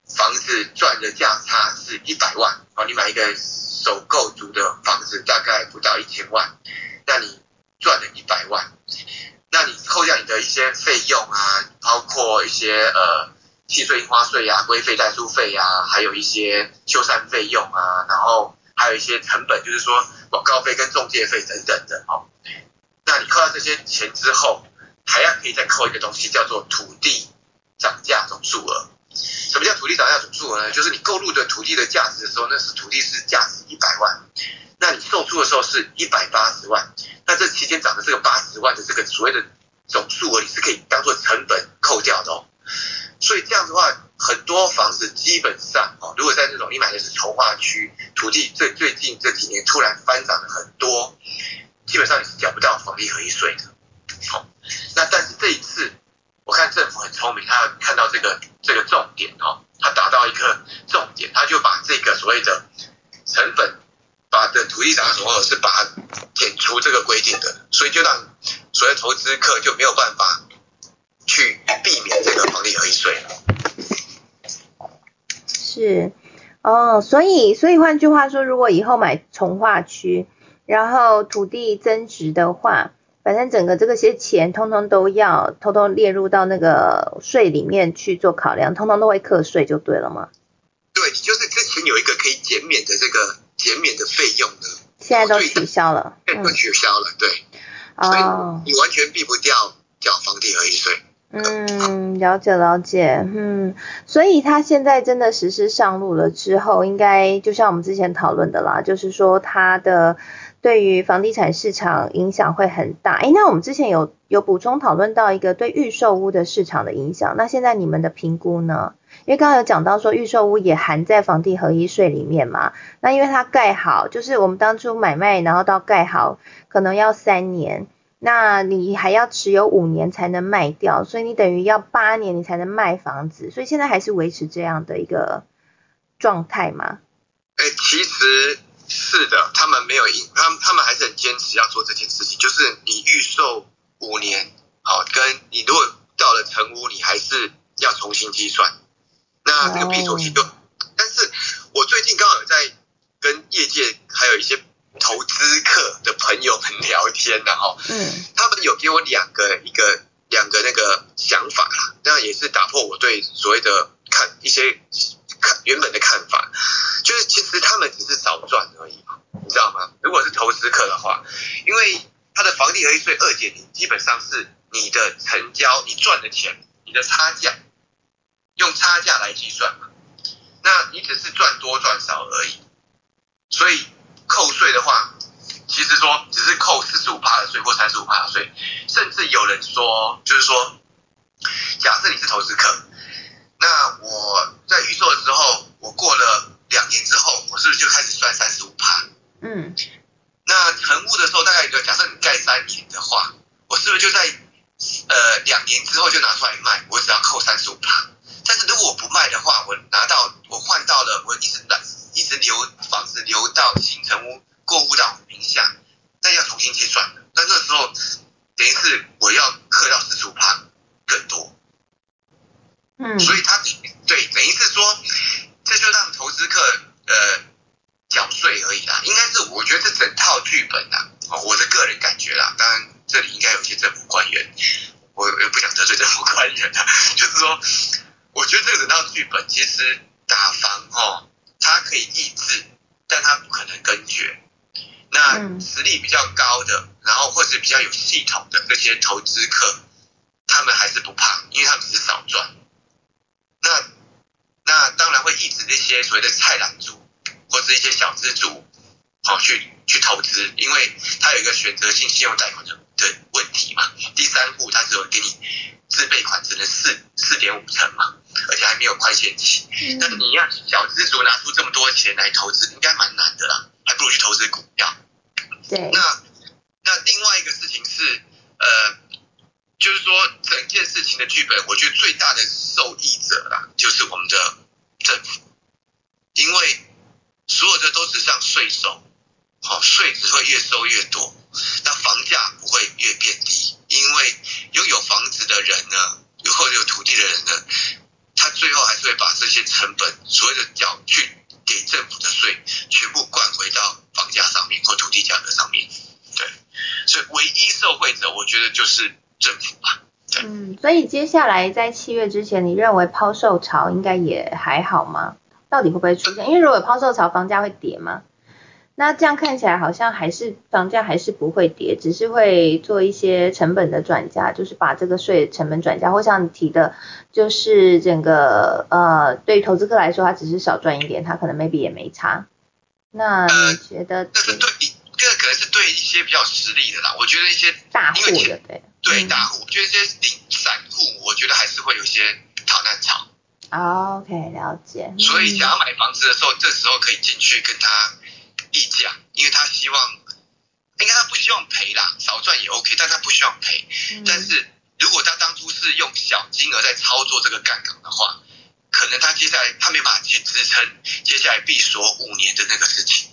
房子赚的价差是一百万，好，你买一个首购族的房子大概不到一千万，那你赚了一百万，那你扣掉你的一些费用啊，包括一些呃契税、印花税呀、规费、代书费呀，还有一些修缮费用啊，然后还有一些成本，就是说广告费跟中介费等等的，哦。那你扣掉这些钱之后，还要可以再扣一个东西，叫做土地涨价总数额。什么叫土地涨价总数额呢？就是你购入的土地的价值的时候，那是土地是价值一百万，那你售出的时候是一百八十万，那这期间涨的这个八十万的这个所谓的总数额，你是可以当做成本扣掉的哦。所以这样的话，很多房子基本上哦，如果在那种你买的是从化区，土地最最近这几年突然翻涨了很多。基本上你是缴不到房地合一税的，好，那但是这一次我看政府很聪明，他看到这个这个重点哦，他达到一个重点，他就把这个所谓的成本，把的土地涨价总额是把它减除这个规定的，所以就让所谓投资客就没有办法去避免这个房地合一税了。是，哦，所以所以换句话说，如果以后买从化区。然后土地增值的话，反正整个这个些钱通通都要通通列入到那个税里面去做考量，通通都会课税就对了吗？对，就是之前有一个可以减免的这个减免的费用呢，现在都取消了，都取消了，对，哦，你完全避不掉缴房地合一税。嗯，了解了解，嗯，所以他现在真的实施上路了之后，应该就像我们之前讨论的啦，就是说它的对于房地产市场影响会很大。诶，那我们之前有有补充讨论到一个对预售屋的市场的影响，那现在你们的评估呢？因为刚刚有讲到说预售屋也含在房地合一税里面嘛，那因为它盖好，就是我们当初买卖然后到盖好可能要三年。那你还要持有五年才能卖掉，所以你等于要八年你才能卖房子，所以现在还是维持这样的一个状态吗？哎，其实是的，他们没有赢，他们他们还是很坚持要做这件事情，就是你预售五年，好，跟你如果到了成屋，你还是要重新计算。那这个批准期就，但是我最近刚好在跟业界还有一些。投资客的朋友们聊天的哈，嗯，他们有给我两个一个两个那个想法啦，那也是打破我对所谓的看一些看原本的看法，就是其实他们只是少赚而已，你知道吗？如果是投资客的话，因为他的房地合一税二点零基本上是你的成交你赚的钱，你的差价用差价来计算嘛，那你只是赚多赚少而已，所以。扣税的话，其实说只是扣四十五趴的税或三十五趴的税，甚至有人说，就是说，假设你是投资客，那我在预售的时候，我过了两年之后，我是不是就开始算三十五趴？嗯。那成屋的时候，大概一个假设你盖三年的话，我是不是就在呃两年之后就拿出来卖？我只要扣三十五趴。但是如果我不卖的话，我拿到我换到了，我一直拿。一直留房子留到新城屋过户到名下，那要重新计算的。那那时候等于是我要刻到四十五趴更多，嗯，所以他对等于是说，这就让投资客呃缴税而已啦。应该是我觉得这整套剧本呐，哦，我的个人感觉啦。当然这里应该有些政府官员，我也不想得罪政府官员啊，就是说，我觉得这个整套剧本其实打房哦。它可以抑制，但它不可能根绝。那实力比较高的，然后或是比较有系统的这些投资客，他们还是不怕，因为他们只是少赚。那那当然会抑制那些所谓的菜篮族或是一些小资族，好去去投资，因为它有一个选择性信用贷款的的问题嘛。第三户它只有给你自备款只能四四点五成嘛，而且还没有宽限期。那你要小资族拿出这么多钱来投资，应该蛮难的啦。还不如去投资股票。对。那那另外一个事情是，呃，就是说整件事情的剧本，我觉得最大的受益者啦，就是我们的政府，因为所有的都是像税收，好，税只会越收越多，那房价不会越变低，因为拥有房子的人呢，或者有土地的人呢，他最后还是会把这些成本，所谓的缴去。给政府的税全部灌回到房价上面或土地价格上面，对，所以唯一受惠者我觉得就是政府吧。嗯，所以接下来在七月之前，你认为抛售潮应该也还好吗？到底会不会出现？因为如果抛售潮，房价会跌吗？那这样看起来好像还是房价还是不会跌，只是会做一些成本的转嫁，就是把这个税成本转嫁，或像你提的，就是整个呃对投资客来说，他只是少赚一点，他可能 maybe 也没差。那你觉得？这个对，这个可能是对一些比较实力的啦。我觉得一些大户的对对大户，我觉得一些零户，我觉得还是会有一些逃难潮。OK，了解。所以想要买房子的时候，这时候可以进去跟他。议价，因为他希望，应该他不希望赔啦，少赚也 OK，但他不希望赔。但是如果他当初是用小金额在操作这个杠杆的话，可能他接下来他没办法去支撑接下来闭锁五年的那个事情。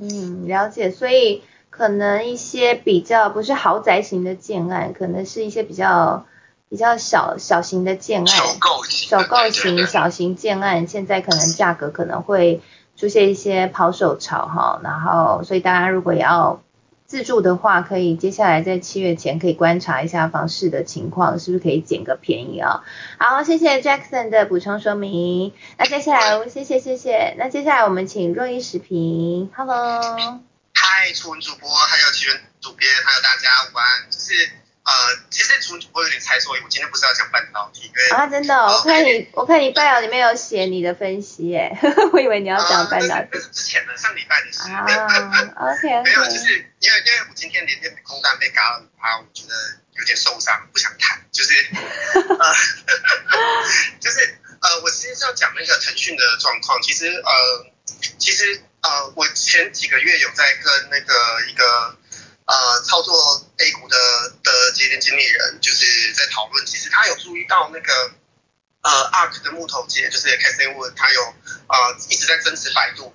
嗯，了解。所以可能一些比较不是豪宅型的建案，可能是一些比较比较小小型的建案，首购型、型小型建案，现在可能价格可能会。出现一些抛售潮哈，然后所以大家如果要自住的话，可以接下来在七月前可以观察一下房市的情况，是不是可以捡个便宜啊？好，谢谢 Jackson 的补充说明。那接下来，谢谢谢谢。那接下来我们请若一时评，Hello，嗨，初文主播，还有奇源主编，还有大家午安，就是。呃，其实主我有点猜错，我今天不是要讲半导体，因为啊，真的，我看你，我看你半导里面有写你的分析，耶，我以为你要讲半导体。那是之前的上礼拜的事。啊，OK，没有，就是因为因为我今天连天空单被嘎了五趴，我觉得有点受伤，不想谈，就是，呃，就是呃，我其实是要讲那个腾讯的状况，其实呃，其实呃，我前几个月有在跟那个一个。呃，操作 A 股的的节点经理人就是在讨论，其实他有注意到那个呃 ARK 的木头姐，就是 k a s i Wood，他有呃一直在增持百度。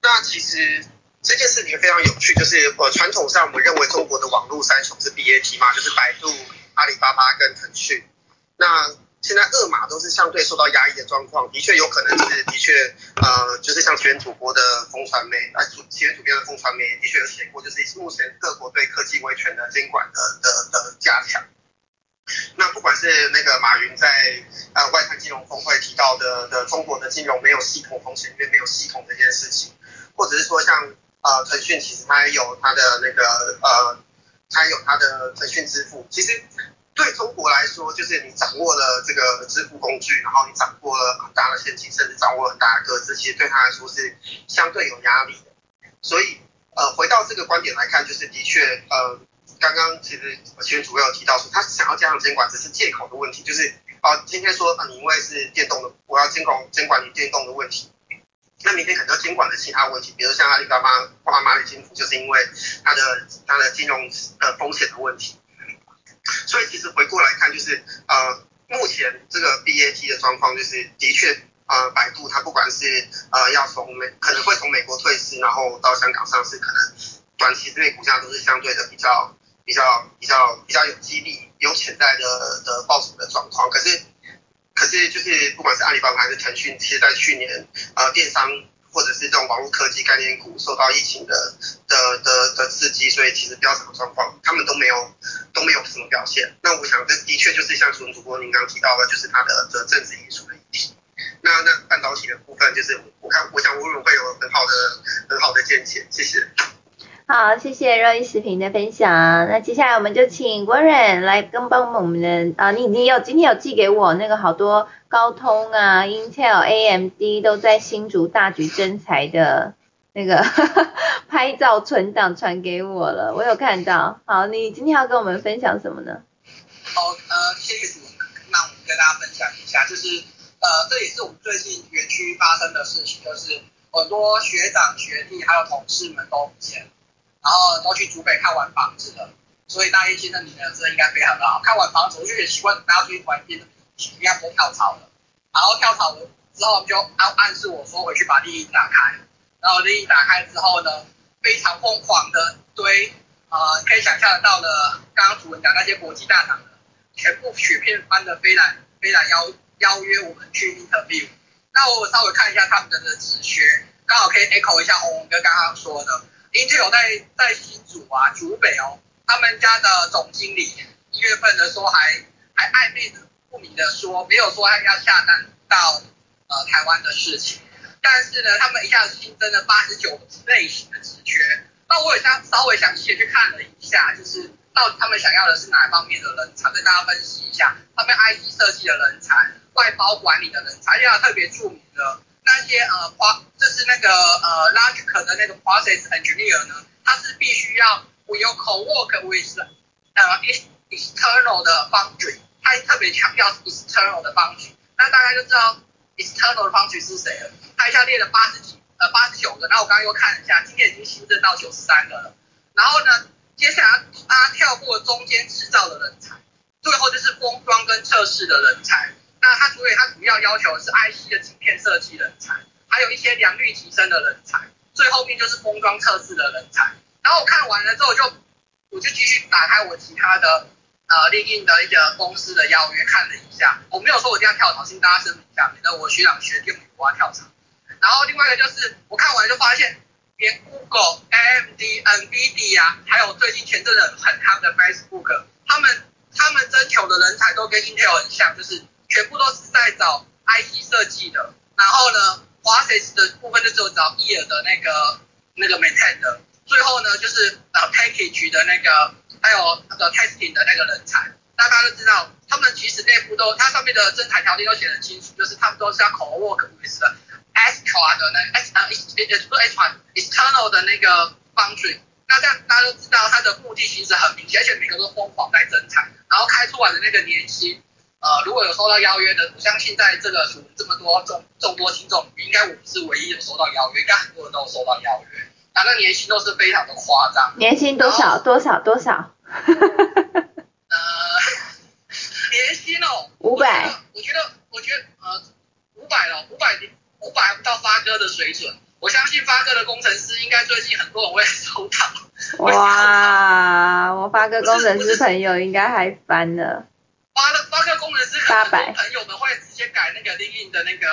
那其实这件事情非常有趣，就是呃传统上我们认为中国的网络三雄是 BAT 嘛，就是百度、阿里巴巴跟腾讯。那现在二马都是相对受到压抑的状况，的确有可能是的确，呃，就是像前主播的风传媒，啊，主前主编的风传媒的确有写过，就是目前各国对科技维权的监管的的的加强。那不管是那个马云在呃外滩金融峰会提到的的中国的金融没有系统风险，因为没有系统这件事情，或者是说像呃腾讯其实它也有它的那个呃，它有它的腾讯支付，其实。对中国来说，就是你掌握了这个支付工具，然后你掌握了很大的现金，甚至掌握了很大的个资，其实对他来说是相对有压力的。所以，呃，回到这个观点来看，就是的确，呃，刚刚其实前主有提到说，他想要加强监管，只是借口的问题，就是啊，今天说啊，你因为是电动的，我要监管监管你电动的问题，那明天可能要监管的其他问题，比如像阿里巴巴、花蚂蚁金服，就是因为它的它的金融呃风险的问题。所以其实回过来看，就是呃，目前这个 BAT 的状况，就是的确呃，百度它不管是呃要从美可能会从美国退市，然后到香港上市，可能短期之内股价都是相对的比较比较比较比较有激励、有潜在的的报酬的状况。可是可是就是不管是阿里巴巴还是腾讯，其实在去年呃电商。或者是这种网络科技概念股受到疫情的的的的刺激，所以其实飙涨的状况，他们都没有都没有什么表现。那我想这的确就是像主主播您刚刚提到的，就是它的的政治因素的议题。那那半导体的部分，就是我看我想吴总会有很好的很好的见解，谢谢。好，谢谢热一视频的分享。那接下来我们就请国人来跟帮我们的啊，你你有今天有寄给我那个好多高通啊、Intel、AMD 都在新竹大举征才的那个 拍照存档传给我了，我有看到。好，你今天要跟我们分享什么呢？好，呃，谢谢主持人，那我们跟大家分享一下，就是呃，这也是我们最近园区发生的事情，就是很多学长学弟还有同事们都不见。然后都去竹北看完房子了，所以大一新的你呢，真的应该非常的好。看完房子，我就很习惯大家去玩边的应该不跳槽了。然后跳槽了之后就暗暗示我说回去把利益打开。然后利益打开之后呢，非常疯狂的堆，呃，可以想象得到的，刚刚主人讲那些国际大厂的，全部雪片般的飞来飞来邀邀约我们去 interview。那我稍微看一下他们的职缺，刚好可以 echo 一下红红哥刚刚说的。Intel 在在新竹啊，竹北哦，他们家的总经理一月份的时候还还暧昧的不明的说，没有说他要下单到呃台湾的事情，但是呢，他们一下子新增了八十九类型的职缺，那我也想稍微详细的去看了一下，就是到他们想要的是哪一方面的人才，跟大家分析一下，他们 IC 设计的人才，外包管理的人才，要特别著名的。那些呃，花就是那个呃，logic 的那个 process engineer 呢，他是必须要 will co-work with 呃 external 的 foundry，他特别强调 external 的方局。那大家就知道 external 的方局是谁了。他一下列了八十几呃八十九个，然后我刚刚又看了一下，今天已经新增到九十三个了。然后呢，接下来他跳过中间制造的人才，最后就是封装跟测试的人才。那他所以他主要要求是 IC 的晶片设计人才，还有一些良率提升的人才，最后面就是封装测试的人才。然后我看完了之后，就我就继续打开我其他的呃另印的一个公司的邀约看了一下，我没有说我一定要跳槽，先大家声明一下，免得我学长学弟我要跳槽。然后另外一个就是我看完就发现，连 Google、AMD、NVIDIA，还有最近前阵子很夯的 Facebook，他们他们征求的人才都跟 Intel 很像，就是。全部都是在找 IC 设计的，然后呢，process 的部分就只有找 ear 的那个那个 maintain 的，最后呢就是呃 package 的那个，还有那个 testing 的那个人才。大家都知道，他们其实内部都，它上面的征才条件都写得很清楚，就是他们都是要 co work with 的 extra 的那 s 呃 ex 也不是 extra external 的那个 foundry。那这样大家都知道，它的目的其实很明显，而且每个都疯狂在征才，然后开出来的那个年薪。呃，如果有收到邀约的，我相信在这个这么多众众多听众，应该我不是唯一有收到邀约，应该很多人都有收到邀约，啊，那年薪都是非常的夸张。年薪多少？多少？多少？呃，年薪哦，五百。我觉得，我觉得，呃，五百了，五百，五百还不到发哥的水准。我相信发哥的工程师应该最近很多人会收到。哇，我发哥工程师朋友应该还翻了。发了发个工程师，很多朋友们会直接改那个 LinkedIn 的那个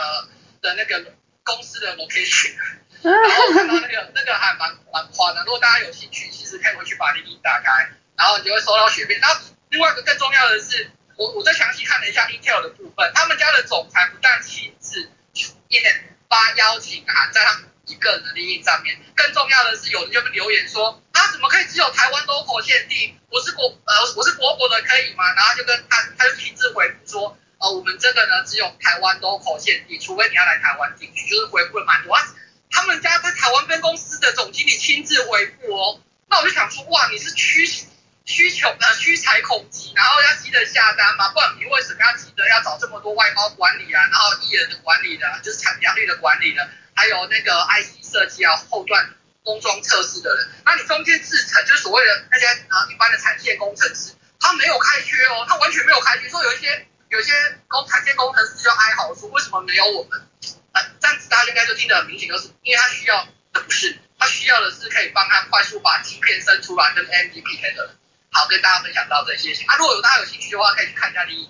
的那个公司的 location，然后看到那个那个还蛮蛮宽的。如果大家有兴趣，其实可以回去把 link 打开，然后你就会收到雪片。然后另外一个更重要的是，我我再详细看了一下 Intel 的部分，他们家的总裁不但亲自出面发邀请函在他们一个人的 link 上面，更重要的是有人就留言说。他怎么可以只有台湾 local 限定？我是国呃我是国国的可以吗？然后就跟他他就亲自回复说，呃我们这个呢只有台湾 local 限定，除非你要来台湾定居，就是回复了蛮多。啊他们家在台湾分公司的总经理亲自回复哦，那我就想说，哇你是需需求呃需财恐急，然后要急着下单吗？不然你为什么要急着要找这么多外包管理啊，然后艺人的管理的，就是产良率的管理的，还有那个 IC 设计啊后段。封装测试的人，那你中间制成就是所谓的那些呃一般的产线工程师，他没有开缺哦，他完全没有开缺。说有一些有一些工产线工程师就哀嚎说，为什么没有我们？这样子大家应该就听得很明显，就是因为他需要的不是，他需要的是可以帮他快速把晶片生出来跟 MVP 的。好，跟大家分享到这些。啊，如果有大家有兴趣的话，可以去看一下利益。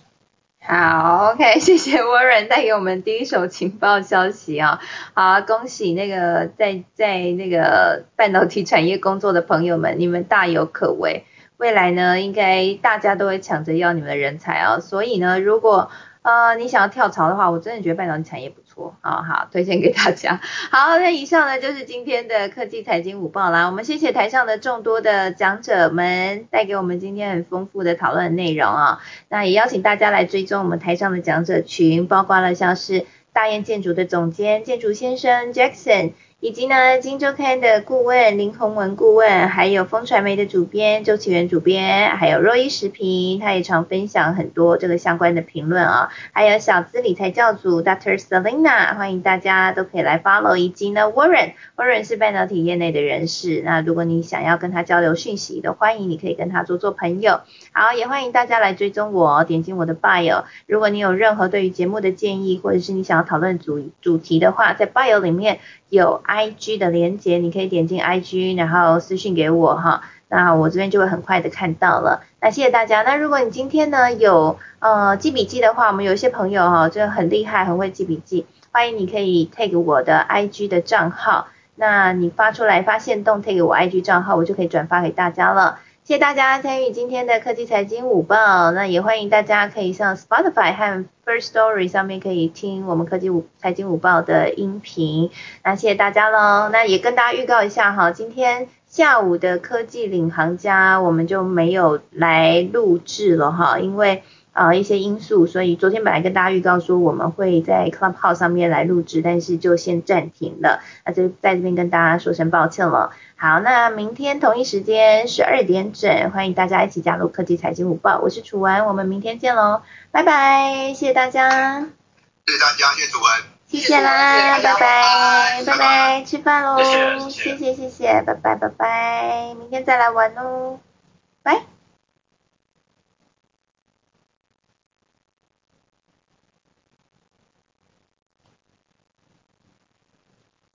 好，OK，谢谢 Warren 带给我们第一手情报消息啊！好，恭喜那个在在那个半导体产业工作的朋友们，你们大有可为。未来呢，应该大家都会抢着要你们的人才啊。所以呢，如果呃你想要跳槽的话，我真的觉得半导体产业不错，好好推荐给大家。好，那以上呢就是今天的科技财经午报啦。我们谢谢台上的众多的讲者们带给我们今天很丰富的讨论内容啊。那也邀请大家来追踪我们台上的讲者群，包括了像是大雁建筑的总监建筑先生 Jackson。以及呢，《金周刊》的顾问林宏文顾问，还有风传媒的主编周启源主编，还有若一时评，他也常分享很多这个相关的评论啊。还有小资理财教主 Dr. Selina，欢迎大家都可以来 follow。以及呢，Warren，Warren 是半导体业内的人士，那如果你想要跟他交流讯息的，欢迎你可以跟他做做朋友。好，也欢迎大家来追踪我，点进我的 bio。如果你有任何对于节目的建议，或者是你想要讨论主主题的话，在 bio 里面。有 IG 的连接，你可以点进 IG，然后私信给我哈，那我这边就会很快的看到了。那谢谢大家。那如果你今天呢有呃记笔记的话，我们有一些朋友哈，就很厉害，很会记笔记，欢迎你可以 take 我的 IG 的账号，那你发出来发现动 take 我 IG 账号，我就可以转发给大家了。谢谢大家参与今天的科技财经午报，那也欢迎大家可以上 Spotify 和 First Story 上面可以听我们科技午财经午报的音频。那谢谢大家喽，那也跟大家预告一下哈，今天下午的科技领航家我们就没有来录制了哈，因为啊一些因素，所以昨天本来跟大家预告说我们会在 Clubhouse 上面来录制，但是就先暂停了，那就在这边跟大家说声抱歉了。好，那明天同一时间十二点整，欢迎大家一起加入科技财经午报。我是楚文，我们明天见喽，拜拜，谢谢大家，谢谢大家，谢谢楚文，谢谢啦，拜拜，拜拜，吃饭喽，谢谢谢谢，拜拜拜拜，明天再来玩喽，拜。